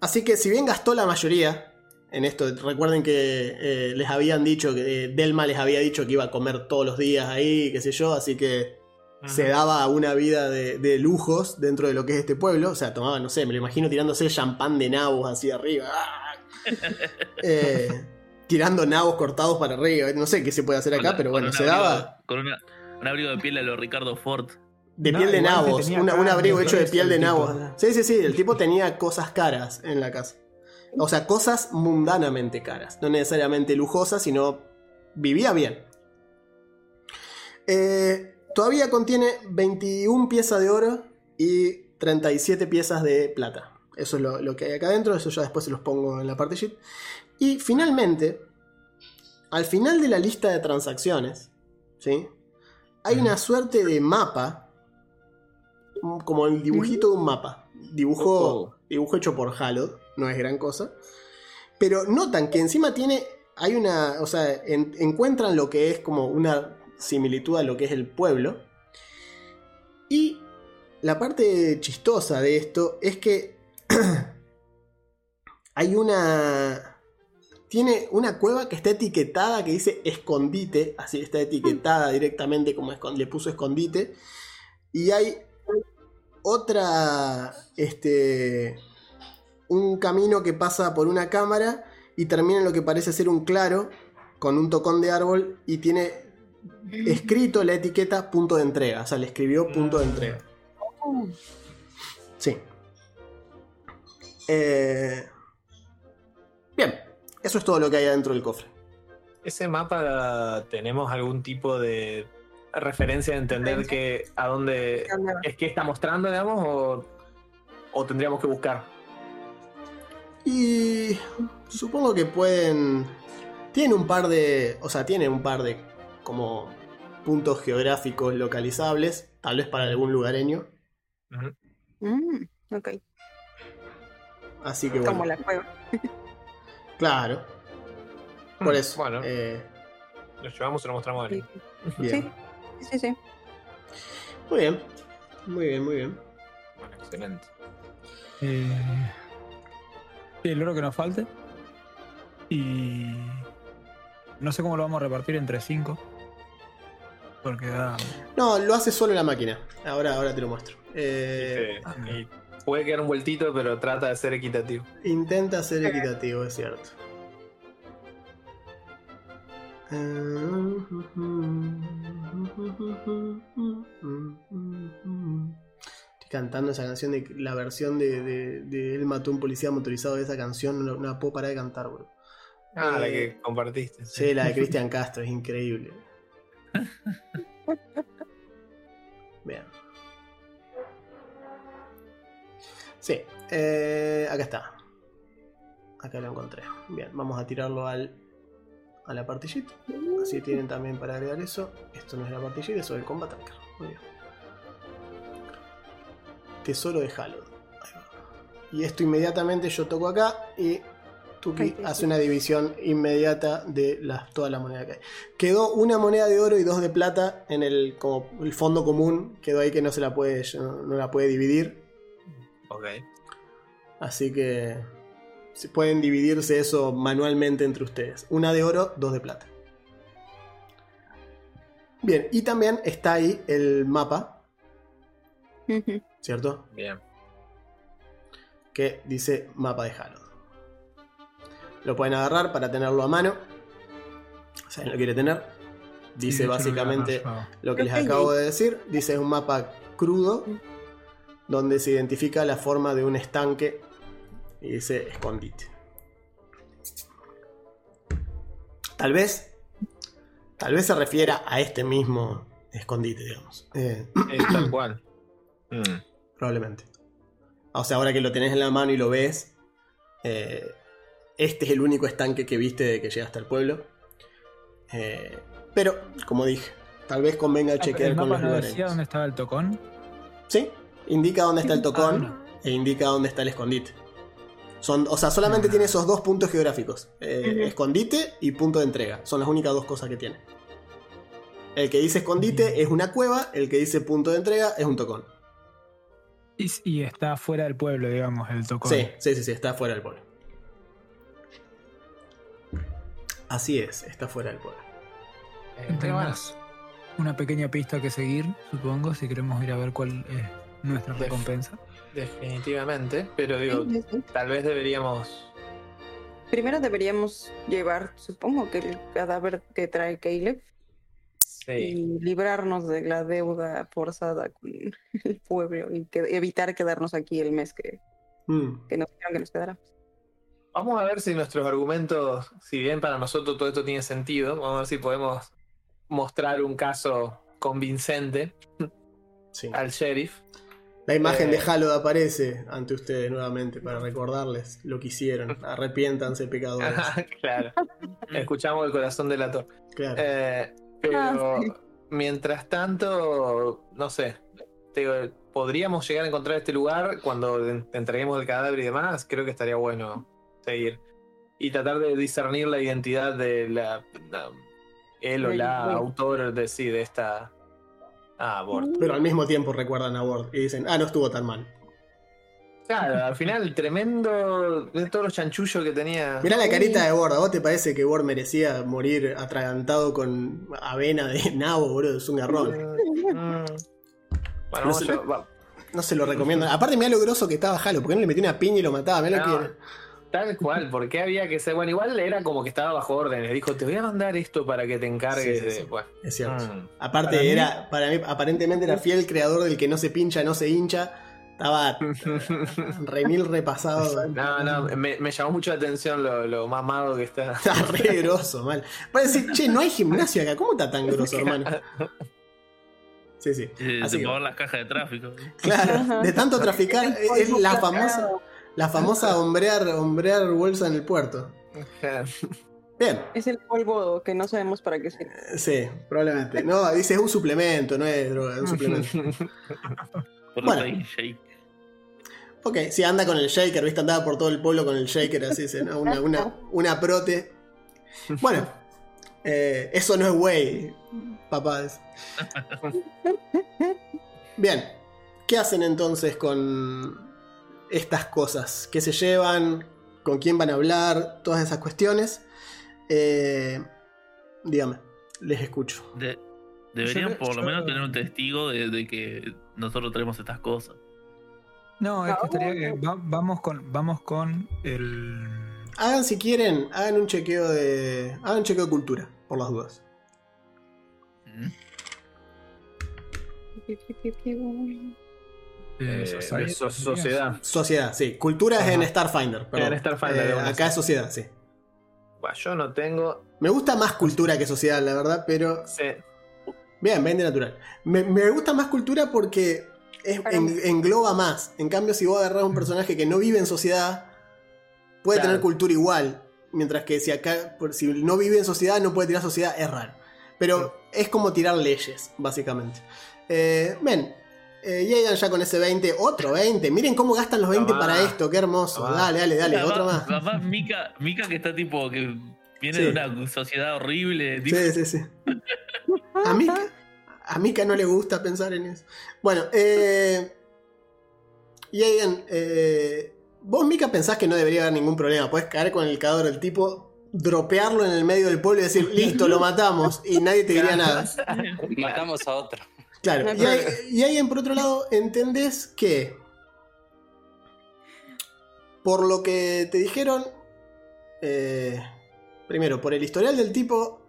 Así que si bien gastó la mayoría en esto, recuerden que eh, les habían dicho que eh, Delma les había dicho que iba a comer todos los días ahí, qué sé yo, así que se daba una vida de, de lujos dentro de lo que es este pueblo. O sea, tomaba, no sé, me lo imagino tirándose champán de nabos así arriba. ¡Ah! *laughs* Eh, tirando nabos cortados para arriba. No sé qué se puede hacer acá, Con- pero bueno, se abrigo- daba Con una- un abrigo de piel a lo Ricardo Ford. de No, piel de nabos. una- un abrigo hecho de piel de nabos. Sí, sí, sí. El tipo tenía cosas caras en la casa. O sea, cosas mundanamente caras. No necesariamente lujosas, sino vivía bien. Eh, todavía contiene 21 piezas de oro y 37 piezas de plata. Eso es lo, lo que hay acá adentro. Eso ya después se los pongo en la parte sheet. Y finalmente, al final de la lista de transacciones, ¿sí? hay una suerte de mapa, como el dibujito de un mapa. Dibujo, dibujo hecho por Halo, no es gran cosa. Pero notan que encima tiene, hay una, o sea, en- encuentran lo que es como una similitud a lo que es el pueblo. Y la parte chistosa de esto es que *clears throat* hay una... Tiene una cueva que está etiquetada que dice escondite, así está etiquetada directamente como le puso escondite. Y hay otra, este, un camino que pasa por una cámara y termina en lo que parece ser un claro con un tocón de árbol y tiene escrito la etiqueta punto de entrega. O sea, le escribió punto de entrega. Sí. Eh, Bien, eso es todo lo que hay adentro del cofre. ¿Ese mapa tenemos algún tipo de referencia de entender que a dónde es que está mostrando, digamos, o, o tendríamos que buscar? Y supongo que pueden. Tiene un par de. O sea, tiene un par de como puntos geográficos localizables. Tal vez para algún lugareño. Mm, ok, Así que bueno. como la cueva. Claro. Por Mm, eso. Bueno, eh, lo llevamos y lo mostramos a Sí, alguien. bien. sí, sí, sí. Muy bien. Muy bien, muy bien. Bueno, excelente. Eh, el oro que nos falte. Y. No sé cómo lo vamos a repartir entre cinco. Porque da. No, lo hace solo la máquina. Ahora, ahora te lo muestro. Eh, Este, y puede quedar un vueltito, pero trata de ser equitativo. Intenta ser equitativo, es cierto. Cantando esa canción de la versión de, de, de Él mató a un policía motorizado de esa canción. No, no la puedo parar de cantar, bro. Ah, la Eh, que compartiste. Sí, la de *laughs* Cristian Castro, es increíble. *laughs* Bien. Sí, eh, acá está. Acá lo encontré. Bien, vamos a tirarlo al, a la partillita. Así tienen también para agregar eso. Esto no es la partillita, eso es el combat tracker. Muy bien. Tesoro de Halo. Y esto inmediatamente yo toco acá y Tuki Ay, hace sí. una división inmediata de las, toda la moneda que hay. Quedó una moneda de oro y dos de plata en el, como el fondo común. Quedó ahí que no se la puede, no, no la puede dividir. Ok. Así que se pueden dividirse eso manualmente entre ustedes. Una de oro, dos de plata. Bien, y también está ahí el mapa. ¿Cierto? Bien. Que dice mapa de Halo. Lo pueden agarrar para tenerlo a mano. Si alguien lo quiere tener. Dice Sí, básicamente lo que les acabo de decir. Dice es un mapa crudo donde se identifica la forma de un estanque y dice escondite. Tal vez, tal vez se refiera a este mismo escondite, digamos. Eh, Es tal cual. *clears throat* Mm. Probablemente. O sea, ahora que lo tenés en la mano y lo ves, eh, este es el único estanque que viste de que llegaste al pueblo. Eh, pero, como dije, tal vez convenga Ah, chequear ¿El con los no decía lugares. dónde estaba el tocón? Sí, indica dónde está el Ah, tocón e indica dónde está el escondite. Son, o sea, solamente Ah. tiene esos dos puntos geográficos: eh, escondite y punto de entrega. Son las únicas dos cosas que tiene. El que dice escondite es una cueva, el que dice punto de entrega es un tocón. Y, y está fuera del pueblo, digamos, el tocón. Sí, sí, sí, sí, está fuera del pueblo. Así es, está fuera del pueblo. Eh, bueno, Tenemos una pequeña pista que seguir, supongo, si queremos ir a ver cuál es nuestra Def- recompensa. definitivamente. Pero digo, Sí, sí, sí. tal vez deberíamos. Primero deberíamos llevar, supongo que el cadáver que trae Caleb Sí. y librarnos de la deuda forzada con *laughs* el pueblo y que- evitar quedarnos aquí el mes que, Mm, que nos dijeron que nos quedáramos. Vamos a ver si nuestros argumentos, si bien para nosotros todo esto tiene sentido, vamos a ver si podemos mostrar un caso convincente *laughs* sí. al sheriff. La imagen de Eh. Halo aparece ante ustedes nuevamente para recordarles lo que hicieron. *laughs* Arrepiéntanse, pecadores. claro. Escuchamos el corazón del actor. Claro. Eh, pero Ah, sí. mientras tanto, no sé, te digo, podríamos llegar a encontrar este lugar cuando en- entreguemos el cadáver y demás. Creo que estaría bueno seguir y tratar de discernir la identidad de la, la- él o la autor de sí de esta ah, Bort. Pero al mismo tiempo recuerdan a Ward y dicen, ah, no estuvo tan mal. Claro, al final tremendo de todos los chanchullos que tenía. Mirá la carita de Ward, ¿a vos te parece que Ward merecía morir atragantado con avena de *laughs* nabo, boludo? Es un garrón. Mm, mm. Bueno, va- No se lo recomiendo. Aparte, mirá lo groso que estaba Halo, porque no le metió una piña y lo mataba. Mirá lo que. Tal cual, porque había que ser. Bueno, igual era como que estaba bajo órdenes. Dijo, te voy a mandar esto para que te encargues Sí, sí, sí. de. Bueno, Es cierto. mm. Aparte, Para mí- era, para mí, aparentemente era fiel creador del que no se pincha, no se hincha. Estaba *laughs* remil repasado. No, no, me, me llamó mucho la atención lo, lo mamado que está. Está re grosso, mal. Parece, che, no hay gimnasio acá. ¿Cómo está tan grosso, hermano? Sí, sí. Eh, Así que, las cajas de tráfico. claro, de tanto traficar, es la famosa, la famosa hombrear, hombrear bolsa en el puerto. Bien, Es el polvo que no sabemos para qué sirve. sí, probablemente. No, dice es un suplemento, no es droga, es un *laughs* suplemento. Por Bueno. shake. Ok, si anda con el shaker, viste, andaba por todo el pueblo con el shaker, así, sí, ¿no? una, una, una prote. Bueno, eh, eso no es güey, papás. Bien, ¿qué hacen entonces con estas cosas? ¿Qué se llevan? ¿Con quién van a hablar? Todas esas cuestiones. Eh, dígame, les escucho. De- deberían Yo- por lo yo- menos tener un testigo de, de que nosotros tenemos estas cosas. No, es que estaría que va- vamos con vamos con el Hagan si quieren, hagan un chequeo de. Hagan un chequeo de cultura, por las dudas. ¿Mm? eh, Eh, society, so- sociedad. Sociedad, sí. Cultura es en Starfinder. Perdón. En Starfinder, Eh, acá es sociedad, sí. Bueno, yo no tengo. Me gusta más cultura que sociedad, la verdad, pero. Sí. Bien, 20 natural. Me, me gusta más cultura porque es- en- engloba más. En cambio, si vos agarrás un personaje que no vive en sociedad, puede Claro. tener cultura igual. Mientras que si acá, por- si no vive en sociedad, no puede tirar sociedad, es raro. Pero es como tirar leyes, básicamente. Eh, ven, eh, llegan ya con ese 20, otro 20. Miren cómo gastan los 20 Tomá. para esto, qué hermoso. Dale, dale, dale, otro más. capaz Mika, Mika que está tipo que viene Sí. de una sociedad horrible. tipo, Sí, sí, sí. A Mika, a Mika no le gusta pensar en eso. Bueno, eh. Llegan. Eh, vos, Mika, pensás que no debería haber ningún problema. Puedes caer con el cadáver del tipo, dropearlo en el medio del pueblo y decir, listo, lo matamos. Y nadie te diría nada. Matamos a otro. Claro. No Y, hay- y alguien, por otro lado, entendés que. Por lo que te dijeron. eh, primero, por el historial del tipo.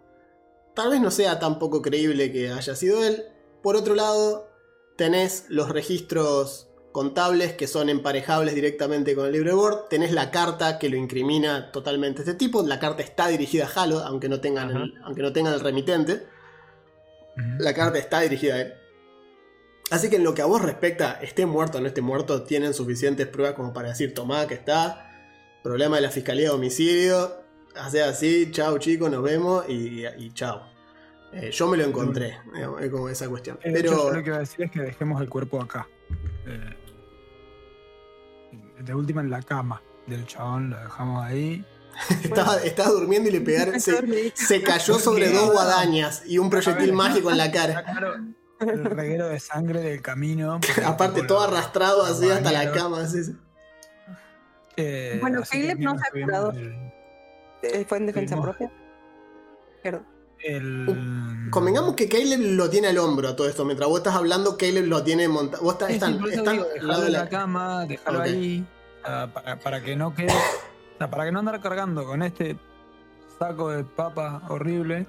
Tal vez no sea tan poco creíble que haya sido él. Por otro lado, tenés los registros contables que son emparejables directamente con el libro de Word. Tenés la carta que lo incrimina totalmente este tipo. La carta está dirigida a Halo, aunque no tengan, el, aunque no tengan el remitente. La carta está dirigida a él. Así que en lo que a vos respecta, esté muerto o no esté muerto, tienen suficientes pruebas como para decir, tomá, que está. Problema de la Fiscalía de Homicidio. Hace así, chao chicos, nos vemos y, y chao. Eh, yo me lo encontré, es como esa cuestión. Eh, hecho, Pero yo lo que iba a decir es que dejemos el cuerpo acá. Eh, de última en la cama del chabón, lo dejamos ahí. *laughs* estaba, estaba durmiendo y le pegaron. Se, se cayó sobre dos guadañas y un proyectil mágico en la cara. *laughs* Claro, el reguero de sangre del camino. *laughs* Aparte, todo lo- arrastrado así hasta la cama. así. Eh, Bueno, Caleb no se ha curado. el- ¿Fue en defensa Tuvimos- propia? Perdón. el- Convengamos que Caleb lo tiene al hombro a todo esto. Mientras vos estás hablando, Caleb lo tiene montado. Vos estás, Sí, sí, están, por eso están digo, al dejarlo lado de en la. la cama, dejarlo ahí, ah, para, para que no quede, o sea, para que no andar cargando con este saco de papa horrible.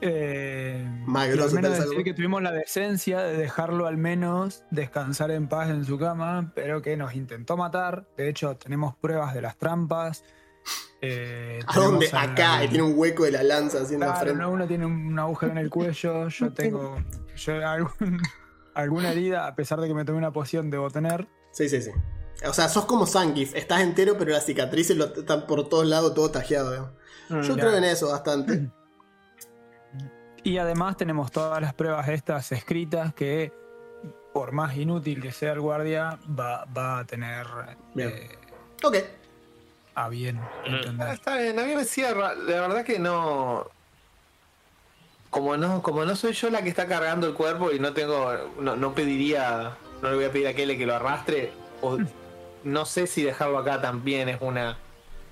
Eh, Más al grosso menos decir que tuvimos la decencia de dejarlo al menos descansar en paz en su cama, pero que nos intentó matar. De hecho, tenemos pruebas de las trampas. Eh, ¿A dónde? Acá, tiene un hueco de la lanza la Claro, frente. no, uno tiene un agujero en el cuello, *laughs* yo tengo yo algún- *laughs* alguna herida, a pesar de que me tomé una poción, debo tener. Sí, sí, sí. O sea, sos como Sankif. Estás entero, pero las cicatrices lo, están por todos lados, todo tajeado. digamos. Yo Mm, creo en eso bastante. *clears throat* Y además tenemos todas las pruebas estas escritas que, por más inútil que sea el guardia, va, va a tener Bien. eh, Ok. A bien Ah, está bien, a mí me cierra. La verdad que no. Como no, como no soy yo la que está cargando el cuerpo y no tengo. No, no pediría. No le voy a pedir a Kele que lo arrastre. O no sé si dejarlo acá también es una.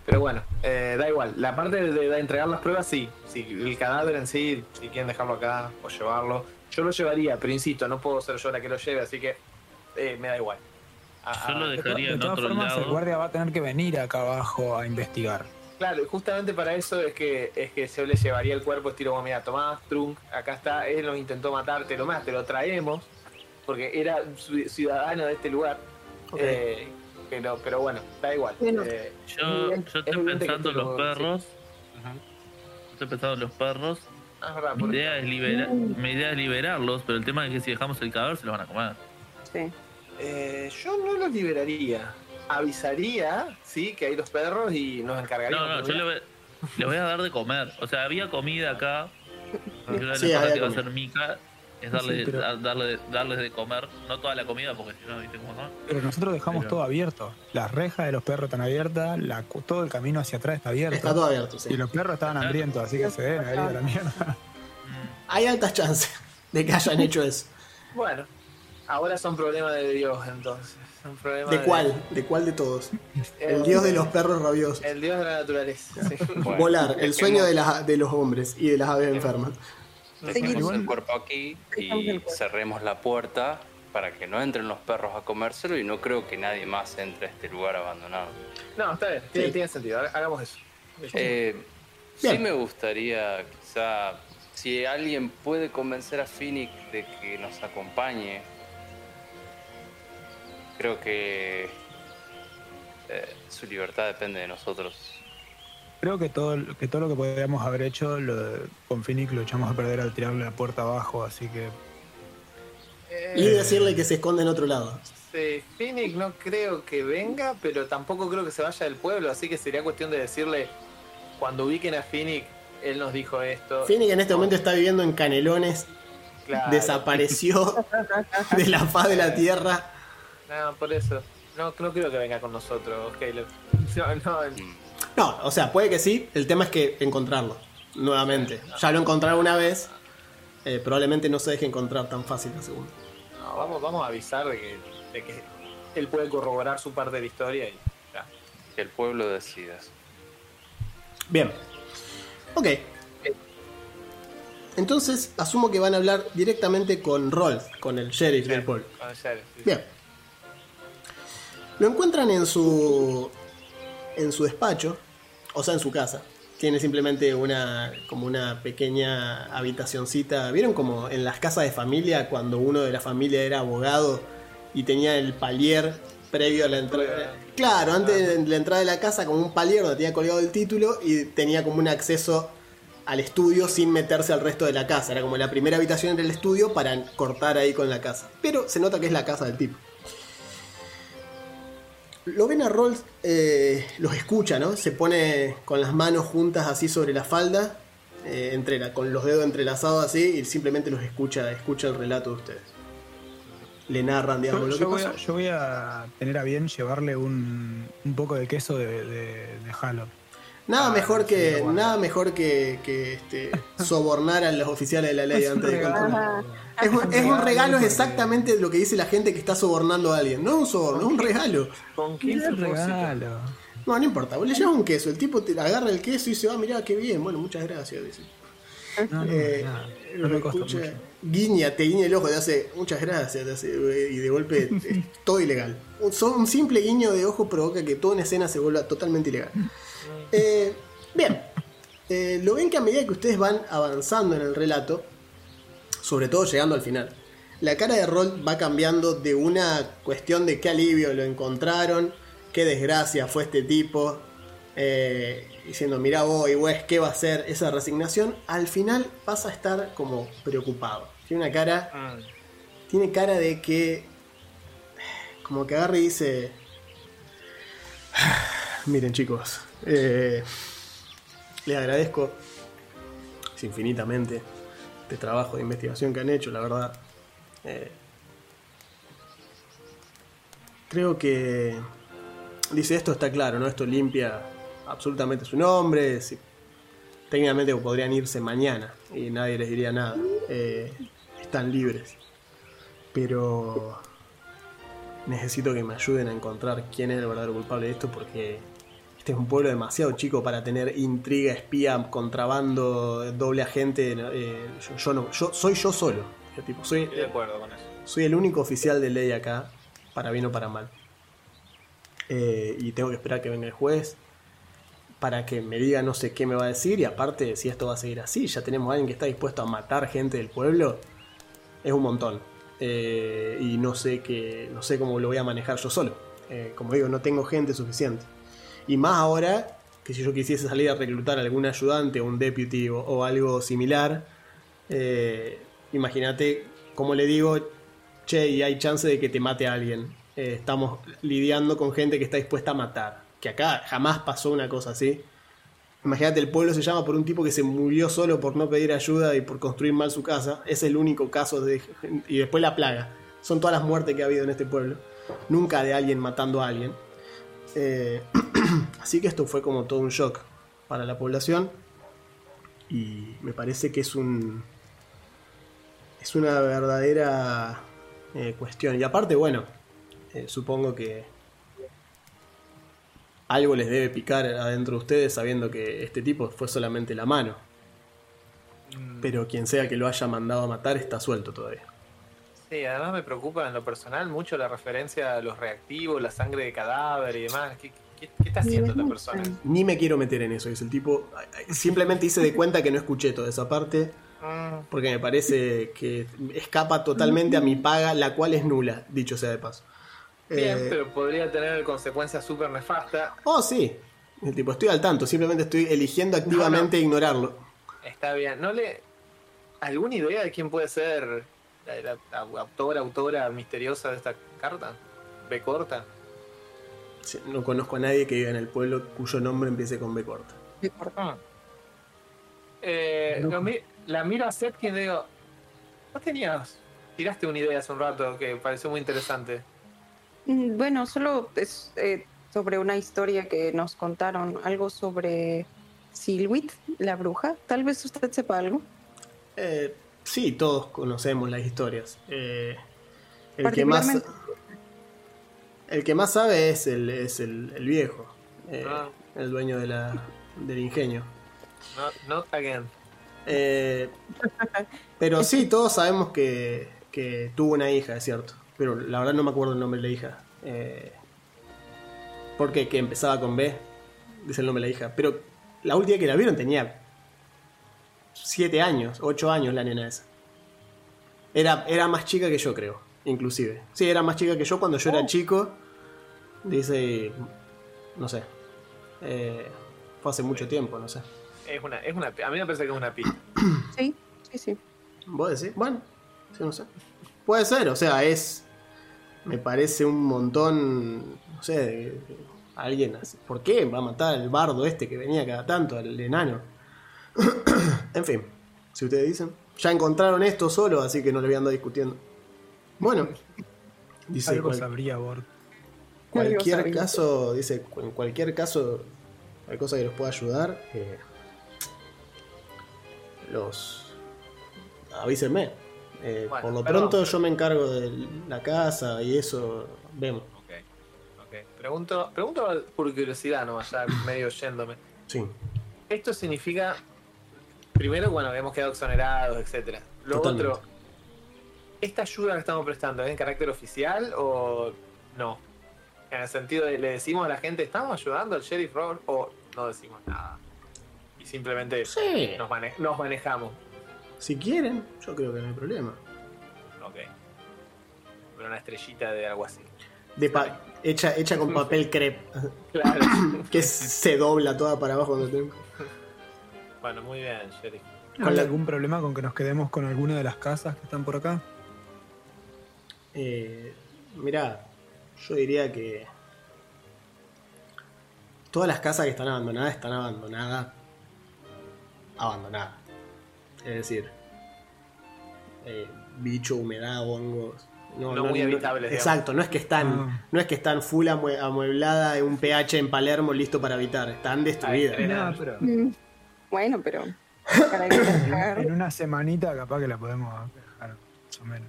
Pero bueno, eh, da igual. La parte de, de entregar las pruebas, sí. sí. El cadáver en sí, si quieren dejarlo acá o llevarlo. Yo lo llevaría, pero insisto, no puedo ser yo la que lo lleve, así que eh, me da igual. A- Yo lo dejaría De en todas otro formas, el guardia va a tener que venir acá abajo a investigar. Claro, y justamente para eso es que es que yo le llevaría el cuerpo estilo como, mira, Tomás, Trunk, acá está, él nos intentó matar, te lo más, te lo traemos, porque era ci- ciudadano de este lugar. Eh, pero, pero bueno, da igual. Bueno. Eh, Yo, es yo estoy pensando en los perros. Ajá. Estoy pensando en los perros. Ah, es verdad, Mi porque- idea, es libera- mi idea es liberarlos, pero el tema es que si dejamos el cadáver se los van a comer. Sí. Eh, yo no los liberaría. Avisaría, sí, que hay los perros y nos No, encargaríamos. no, yo de- le voy, le voy a dar de comer. O sea, había comida acá. Y una de las Sí, que va a hacer Mika es darle, Sí, pero- a- darle, darles de comer. No toda la comida, porque si no, viste cómo son. Pero nosotros dejamos Pero- todo abierto. Las rejas de los perros están abiertas, la, todo el camino hacia atrás está abierto. Está todo abierto, sí. Y los perros estaban hambrientos, así que se deben haber ido a la mierda. Hay altas chances de que hayan hecho eso. Bueno, ahora son problemas de Dios entonces. Son problemas ¿De cuál? ¿De cuál de todos? El El, dios de los perros rabiosos. el Dios de la naturaleza. sí. *laughs* Bueno, Volar, el sueño de, las, de los hombres y de las aves enfermas. Dejemos el cuerpo aquí y cerremos la puerta para que no entren los perros a comérselo y no creo que nadie más entre a este lugar abandonado. No, está bien, tiene, Sí. tiene sentido. ha- Hagamos eso. Eh, sí me gustaría, quizá, si alguien puede convencer a Phoenix de que nos acompañe, creo que eh, su libertad depende de nosotros. Creo que todo, que todo lo que podíamos haber hecho lo, con Phoenix lo echamos a perder al tirarle la puerta abajo, así que Y decirle que se esconde en otro lado. Sí, Phoenix no creo que venga, pero tampoco creo que se vaya del pueblo, así que sería cuestión de decirle, cuando ubiquen a Phoenix, él nos dijo esto. Phoenix en este momento está viviendo en Canelones, Claro. desapareció *laughs* de la faz de la tierra. No, por eso. No, no creo que venga con nosotros, Caleb. *laughs* No, no. No, o sea, puede que sí. El tema es que encontrarlo nuevamente. Ya lo encontraron una vez. eh, probablemente no se deje encontrar tan fácil la segunda. no, vamos, vamos a avisar de que, de que él puede corroborar su parte de la historia y ya. Que el pueblo decida. Bien. Ok. Entonces, asumo que van a hablar directamente con Rolf, con el sheriff del pueblo. Con el sheriff, sí. Bien. Lo encuentran en su en su despacho, o sea, en su casa. Tiene simplemente una como una pequeña habitacioncita. ¿Vieron como en las casas de familia cuando uno de la familia era abogado y tenía el palier previo a la entrada? Claro, antes de la entrada de la casa como un palier donde tenía colgado el título y tenía como un acceso al estudio sin meterse al resto de la casa. Era como la primera habitación del estudio para cortar ahí con la casa. Pero se nota que es la casa del tipo. Lo ven a Rolls, eh, los escucha, ¿no? Se pone con las manos juntas así sobre la falda, eh, entre la- con los dedos entrelazados así, y simplemente los escucha, escucha el relato de ustedes. Le narran, digamos, yo, lo yo que voy a, yo voy a tener a bien llevarle un, un poco de queso de, de, de Halo. Nada Ah, mejor que, nada mejor que, que, este, *laughs* sobornar a los oficiales de la ley Es un antes de regalo. controlar. Es un, es un regalo, es exactamente lo que dice la gente que está sobornando a alguien. No es un soborno, es un regalo. ¿Con qué Es el propósito? regalo. No, no importa, vos le llevas un queso, el tipo te agarra el queso y dice, ah, mirá, qué bien, bueno, muchas gracias. Dice. No, no, Eh, no me costó escucha, mucho. guiña, te guiña el ojo, te hace muchas gracias, te hace, y de golpe es *laughs* todo ilegal. Un, un simple guiño de ojo provoca que toda una escena se vuelva totalmente ilegal. Eh, bien, Eh, lo ven que a medida que ustedes van avanzando en el relato, sobre todo llegando al final, la cara de Rol va cambiando de una cuestión de qué alivio lo encontraron, qué desgracia fue este tipo, eh, diciendo, mirá vos, y Wes, ¿qué va a hacer esa resignación? Al final pasa a estar como preocupado. Tiene una cara, Mm. tiene cara de que, como que agarra y dice, miren chicos, eh, les agradezco infinitamente este trabajo de investigación que han hecho, la verdad. Eh, creo que dice esto está claro, ¿no? Esto limpia absolutamente su nombre. técnicamente podrían irse mañana y nadie les diría nada. Eh, están libres. Pero necesito que me ayuden a encontrar quién es el verdadero culpable de esto porque este es un pueblo demasiado chico para tener intriga, espía, contrabando, doble agente. eh, yo, yo no, yo soy yo solo. Tipo, soy, Estoy de acuerdo con eso. soy el único oficial de ley acá, para bien o para mal. eh, y tengo que esperar que venga el juez para que me diga no sé qué me va a decir y aparte si esto va a seguir así, ya tenemos a alguien que está dispuesto a matar gente del pueblo, es un montón. Eh, y no sé, que, no sé cómo lo voy a manejar yo solo. Eh, como digo, no tengo gente suficiente. Y más ahora que si yo quisiese salir a reclutar a algún ayudante o un deputy o, algo similar, eh, imagínate, como le digo, che, y hay chance de que te mate a alguien. Eh, estamos lidiando con gente que está dispuesta a matar. Que acá jamás pasó una cosa así. Imagínate, el pueblo se llama por un tipo que se murió solo por no pedir ayuda y por construir mal su casa. Es el único caso de... Y después la plaga. Son todas las muertes que ha habido en este pueblo. Nunca de alguien matando a alguien. Eh, *clears throat* así que esto fue como todo un shock para la población. Y me parece que es un... Es una verdadera eh, cuestión. Y aparte, bueno, eh, supongo que algo les debe picar adentro de ustedes sabiendo que este tipo fue solamente la mano. Pero quien sea que lo haya mandado a matar está suelto todavía. Sí, además me preocupa en lo personal mucho la referencia a los reactivos, la sangre de cadáver y demás. ¿Qué, qué- qué está haciendo esta persona? Ni me quiero meter en eso, es el tipo. Simplemente hice de cuenta que no escuché toda esa parte. Mm, Porque me parece que escapa totalmente a mi paga, la cual es nula, dicho sea de paso. Bien, Eh, pero podría tener consecuencias súper nefastas. Oh, sí. El tipo, estoy al tanto, simplemente estoy eligiendo activamente ignorarlo. Está bien. ¿No le. ¿Alguna idea de quién puede ser la, la- la autora, autora misteriosa de esta carta? B corta. No conozco a nadie que viva en el pueblo cuyo nombre empiece con B corta. Ah. Eh, lo mi- la miro a Setkin y digo, ¿no tenías? Tiraste una idea hace un rato que pareció muy interesante. Mm, Bueno, solo es eh, sobre una historia que nos contaron, algo sobre Silwit, la bruja. Tal vez usted sepa algo. Eh, sí, todos conocemos las historias. Eh, el, que más, el que más sabe es el, es el, el viejo, eh, Ah. el dueño de la, del ingenio. No, not again. Eh, pero sí, todos sabemos que, que tuvo una hija, es cierto. Pero la verdad no me acuerdo el nombre de la hija. Eh, porque que empezaba con B, dice el nombre de la hija. Pero la última que la vieron tenía 7 años, 8 años la nena esa. Era, era más chica que yo, creo, inclusive. Sí, era más chica que yo cuando yo era chico. Dice, no sé. Eh, fue hace mucho tiempo, no sé. Es una, es una, a mí me parece que es una pista. *clears throat* Sí, sí, sí. ¿Vos decís? Bueno, sí, no sé. Puede ser, o sea, es. Me parece un montón. No sé, de- de- alguien. así. ¿Por qué va a matar al bardo este que venía cada tanto, al enano? *clears throat* en fin, si ustedes dicen. Ya encontraron esto solo, así que no le voy a andar discutiendo. Bueno, *laughs* dice Algo cual- sabría Bord. cualquier caso, dice, en cualquier caso, hay cosa que los pueda ayudar, eh, los avísenme. Eh, Bueno, por lo perdón. pronto yo me encargo de la casa y eso vemos. Ok, ok. Pregunto, pregunto por curiosidad, no ya *laughs* medio yéndome. Sí. Esto significa, primero, bueno, que hemos quedado exonerados, etcétera. Lo Totalmente. otro, ¿esta ayuda que estamos prestando es en carácter oficial o no? En el sentido de, le decimos a la gente, ¿estamos ayudando al sheriff Robert? O no decimos nada. Y simplemente Sí. nos, mane- nos manejamos. Si quieren, yo creo que no hay problema. Ok. Pero una estrellita de algo así. De pa- hecha, hecha con papel crepe, *laughs* Claro. *laughs* que se dobla toda para abajo cuando tengo. bueno, muy bien, sheriff. Con ¿Hay algún problema con que nos quedemos con alguna de las casas que están por acá? Eh, mirá, yo diría que todas las casas que están abandonadas están abandonadas. Abandonadas. Es decir, eh, bicho, humedad, hongos. No muy habitables. Exacto, no es que están, Ah. no es que están full amue- amueblada en un pH en Palermo listo para habitar, están destruidas. Ay, No, pero Mm, Bueno, pero para *coughs* en una semanita capaz que la podemos dejar más o menos.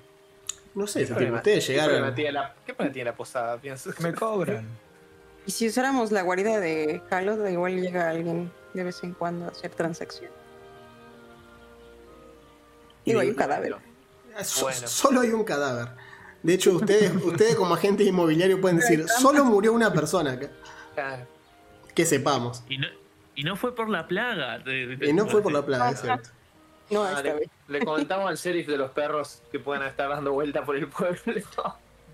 No sé, ¿Qué tipo, problema- ustedes ¿Qué problema llegaron. la, ¿qué problema tiene la posada? Pienso. Me cobran. Y si usáramos la guarida de Carlos, igual llega alguien de vez en cuando a hacer transacción. Digo, hay un cadáver. So- Bueno. Solo hay un cadáver. De hecho, ustedes, *laughs* ustedes como agentes inmobiliarios pueden decir, solo murió una persona acá. Ah, Que sepamos. Y no, y no fue por la plaga. Y no fue por la plaga, es cierto. No, ah, esta le, vez. le comentamos al sheriff de los perros que puedan estar dando vuelta por el pueblo.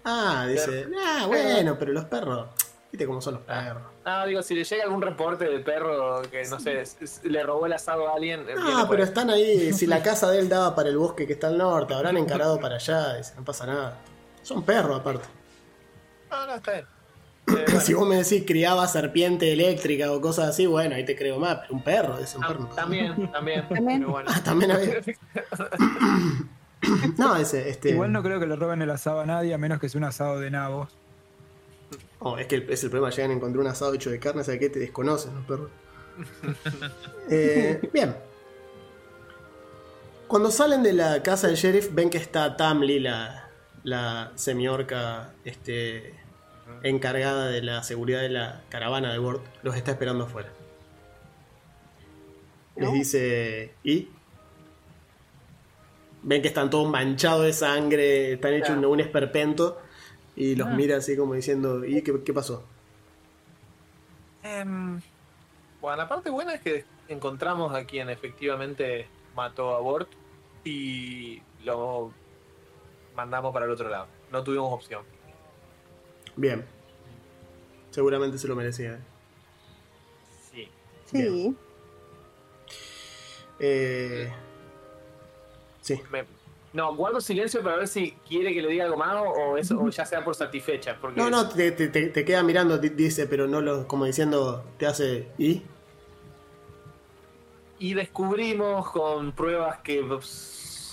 Ah, dice, ah, bueno, pero los perros, viste cómo son los perros. Ah, digo, si le llega algún reporte del perro que, no sé, le robó el asado a alguien. Ah, pero están ahí, si la *laughs* casa de él daba para el bosque que está al norte, habrán encarado para allá, dice, no pasa nada. Son perros aparte. No, no, está bien. Eh, *clears throat* bueno, Si vos me decís criaba serpiente eléctrica o cosas así, bueno, ahí te creo más, pero un perro, dice un tam- perro. también, también. *laughs* También. Pero bueno. Ah, también había. *laughs* No, ese, este. Igual no creo que le roben el asado a nadie, a menos que sea un asado de nabos. Oh, es que el- es el problema, llegan a encontrar un asado hecho de carne, ¿sabes qué? Te desconocen los perros. *laughs* Eh, bien. Cuando salen de la casa del sheriff, ven que está Tamli, la, la semiorca este, encargada de la seguridad de la caravana de Bort, los está esperando afuera. Les dice, ¿y? Ven que están todos manchados de sangre, están hechos un, Claro. un esperpento, y los Ah. mira así como diciendo, ¿y qué, qué pasó? Em, bueno, la parte buena es que encontramos a quien efectivamente mató a Bort y lo mandamos para el otro lado. No tuvimos opción. Bien. Seguramente se lo merecía. ¿eh? Sí. Sí. Eh, sí. Me- no, guardo silencio para ver si quiere que le diga algo más o, eso o ya sea por satisfecha. Porque No, no, te, te- te- queda mirando, di- dice, pero no lo, como diciendo, te hace, ¿y? Y descubrimos con pruebas que,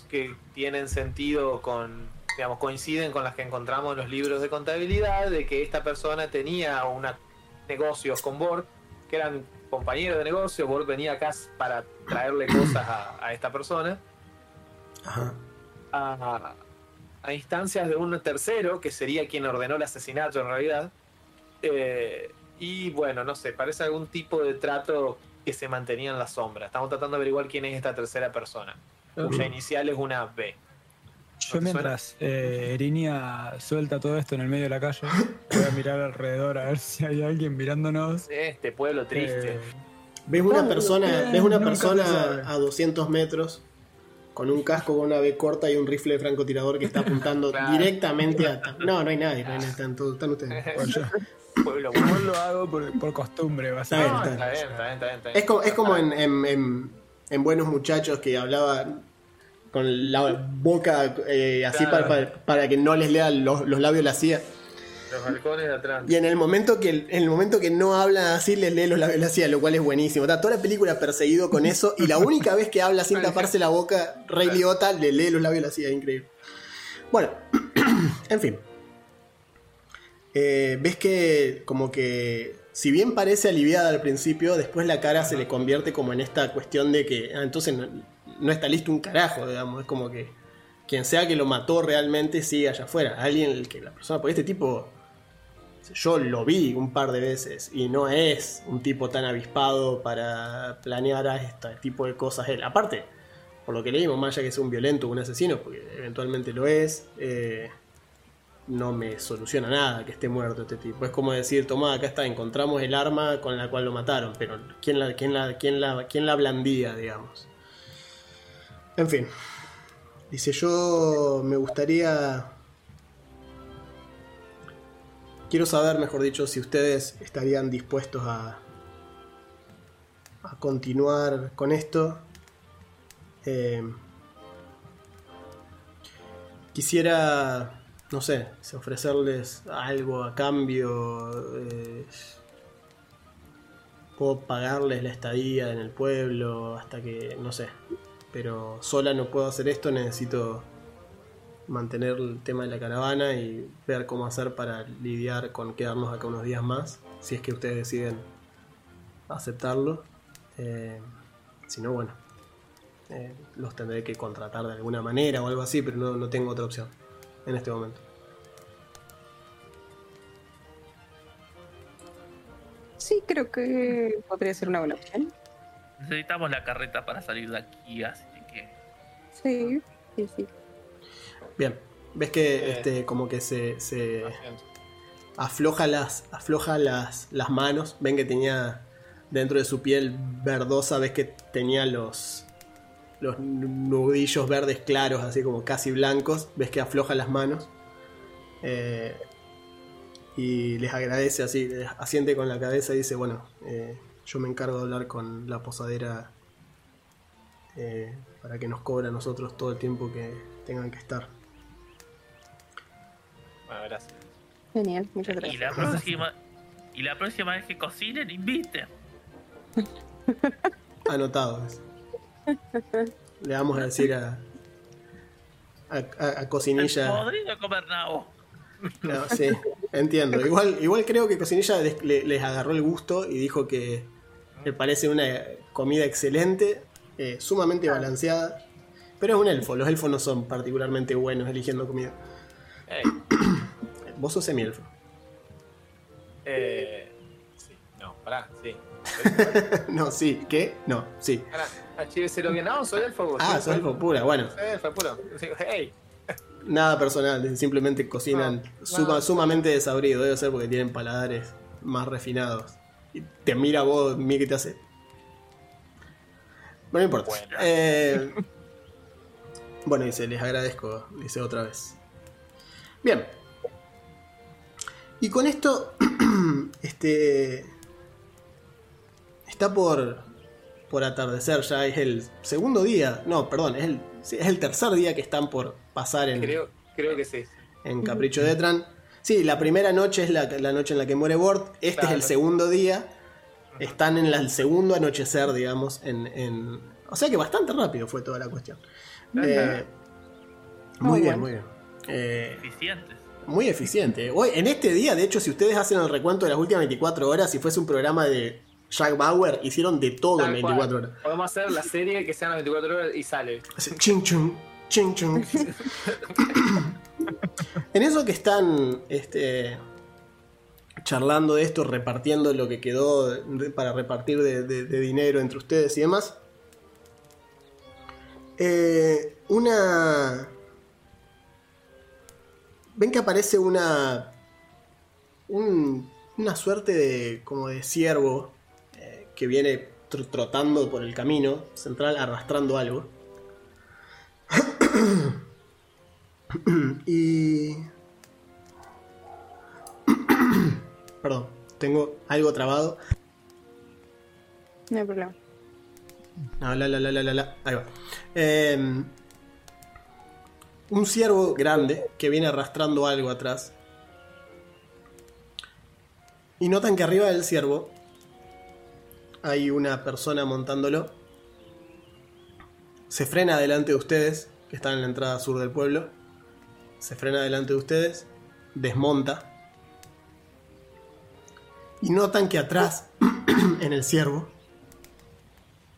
que tienen sentido con, digamos, coinciden con las que encontramos en los libros de contabilidad, de que esta persona tenía una negocios con Borg, que eran compañeros de negocio, Borg venía acá para traerle cosas a, a esta persona, Ajá. a, a instancias de un tercero, que sería quien ordenó el asesinato en realidad. Eh, y bueno, no sé, parece algún tipo de trato que se mantenía en la sombra. Estamos tratando de averiguar quién es esta tercera persona, cuya inicial es una B. Yo mientras eh, Erinia suelta todo esto en el medio de la calle, *coughs* voy a mirar alrededor a ver si hay alguien mirándonos. Este pueblo triste. Eh, ¿Ves una persona, ves una persona a 200 metros con un casco con una B corta y un rifle de francotirador que está apuntando *laughs* Claro. directamente a... No, no hay nadie, no hay nadie, están, todos- están ustedes. *laughs* bueno, yo, pueblo lo hago por, por costumbre, Está bien, No, básicamente. está bien, está bien, está bien, está bien. Es como, es como en, en- en- en Buenos Muchachos que hablaba con la boca eh, así Claro. para, para- para que no les lean los, los labios la hacía. Los balcones de atrás. Y en el momento que en el momento que no habla así, les lee los labios la hacía, lo cual es buenísimo. Está toda la película perseguido con eso y la única vez que habla sin taparse la boca, Rey Liotta le lee los labios la hacía, increíble. Bueno, *clears throat* en fin. Eh, ves que como que si bien parece aliviada al principio, después la cara se le convierte como en esta cuestión de que ah, entonces no, está listo un carajo, digamos, es como que quien sea que lo mató realmente sigue allá afuera, alguien que la persona, porque este tipo yo lo vi un par de veces y no es un tipo tan avispado para planear este tipo de cosas él. Aparte, por lo que leímos, más allá que sea un violento o un asesino, porque eventualmente lo es, eh, no me soluciona nada que esté muerto este tipo. Es como decir, tomá, acá está, encontramos el arma con la cual lo mataron, pero ¿quién la, quién quién la, quién la blandía, digamos? En fin. Dice, yo me gustaría... Quiero saber, mejor dicho, si ustedes estarían dispuestos a, a continuar con esto. Eh, quisiera, no sé, ofrecerles algo a cambio. eh, puedo pagarles la estadía en el pueblo hasta que, no sé. Pero sola no puedo hacer esto, necesito mantener el tema de la caravana y ver cómo hacer para lidiar con quedarnos acá unos días más, si es que ustedes deciden aceptarlo. Eh, si no, bueno, eh, los tendré que contratar de alguna manera o algo así, pero no, no tengo otra opción en este momento. Sí, creo que podría ser una buena opción. Necesitamos la carreta para salir de aquí, así que. Sí, sí, sí. Bien. Ves que Eh. este, como que se, afloja las, afloja las, las manos. Ven que tenía dentro de su piel verdosa, ves que tenía los, los nudillos verdes claros, así como casi blancos. Ves que afloja las manos. Eh, y les agradece así, les asiente con la cabeza y dice, bueno, eh, yo me encargo de hablar con la posadera eh, para que nos cobre a nosotros todo el tiempo que tengan que estar. Bueno, gracias. Genial, muchas Y gracias. la próxima. Y la próxima vez que cocinen, inviten. *laughs* Anotado eso. Le vamos a decir a, a, a- a Cocinilla. Podrido comer nabo. No, sí, entiendo. Igual, igual creo que Cocinilla les, le- les agarró el gusto y dijo que le parece una comida excelente, eh, sumamente balanceada. Pero es un elfo, los elfos no son particularmente buenos eligiendo comida. *coughs* Vos sos semi-elfo. eh, sí, no, pará, sí. *laughs* no, sí, ¿qué? No, sí. Pará, archíveselo bien. No, soy elfo. vos, Ah, sí, sos elfo pura, bueno. Soy elfo puro. Hey, Nada personal, simplemente cocinan No, suma- no. sumamente desabrido, debe ser porque tienen paladares más refinados. Y te mira vos, mira que te hace. Bueno, no importa. Bueno. Eh, bueno, dice, les agradezco, dice otra vez. Bien. Y con esto, *clears throat* este. Está por, por atardecer, ya es el segundo día. No, perdón, es el, es el tercer día que están por pasar en, creo, creo que sí. en Capricho de Etran. Sí, la primera noche es la, la noche en la que muere Bort. Este Claro. es el segundo día. Están en la- el segundo anochecer, digamos. En, en- O sea que bastante rápido fue toda la cuestión. Eh, muy Muy bien, bueno. muy bien. Eh, Eficientes. muy eficiente. Hoy, en este día, de hecho, si ustedes hacen el recuento de las últimas 24 horas, si fuese un programa de Jack Bauer, hicieron de todo en Tal 24 cual. horas. Podemos hacer la serie que sean las 24 horas y sale. Ching chung, ching chung. en eso que están este, charlando de esto, repartiendo lo que quedó para repartir de, dinero entre ustedes y demás. eh, una. Ven que aparece una. un- una suerte de. como de ciervo eh, que viene tr- trotando por el camino central arrastrando algo. *coughs* y. *coughs* Perdón, tengo algo trabado. No hay problema. Ah, la, la, la, la, la, la. Ahí va. Eh, un ciervo grande que viene arrastrando algo atrás. Y notan que arriba del ciervo hay una persona montándolo. Se frena delante de ustedes, que están en la entrada sur del pueblo. Se frena delante de ustedes, desmonta. Y notan que atrás, *clears throat* en el ciervo,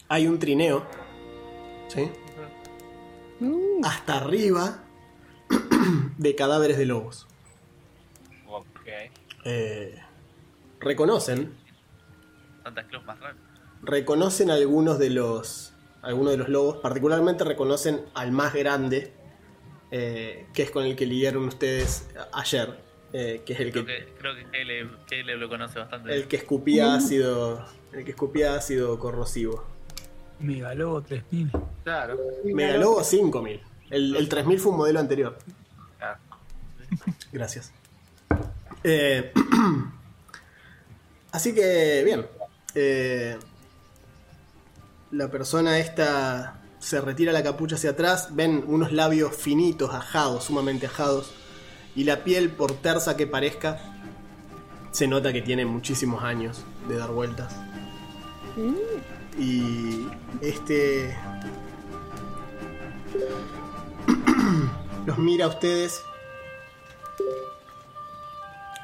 hay un trineo. ¿Sí? Mm, Hasta arriba *clears throat* de cadáveres de lobos. Ok. Eh, reconocen, Santa Claus más raro. reconocen algunos de los algunos de los lobos, particularmente reconocen al más grande, eh, que es con el que lidiaron ustedes ayer, eh, que es el Creo que, que, creo que Caleb, Caleb lo conoce bastante. el que escupía ácido, el que escupía ácido corrosivo. Megalobo 3000. Claro. Megalobo 5000. El, el 3000 fue un modelo anterior. Ah, Gracias. Eh, *clears throat* así que, bien. Eh, la persona esta se retira la capucha hacia atrás. Ven unos labios finitos, ajados, sumamente ajados. Y la piel, por tersa que parezca, se nota que tiene muchísimos años de dar vueltas. Y este *clears throat* los mira a ustedes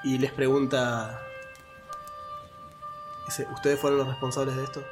y les pregunta, ¿ustedes fueron los responsables de esto?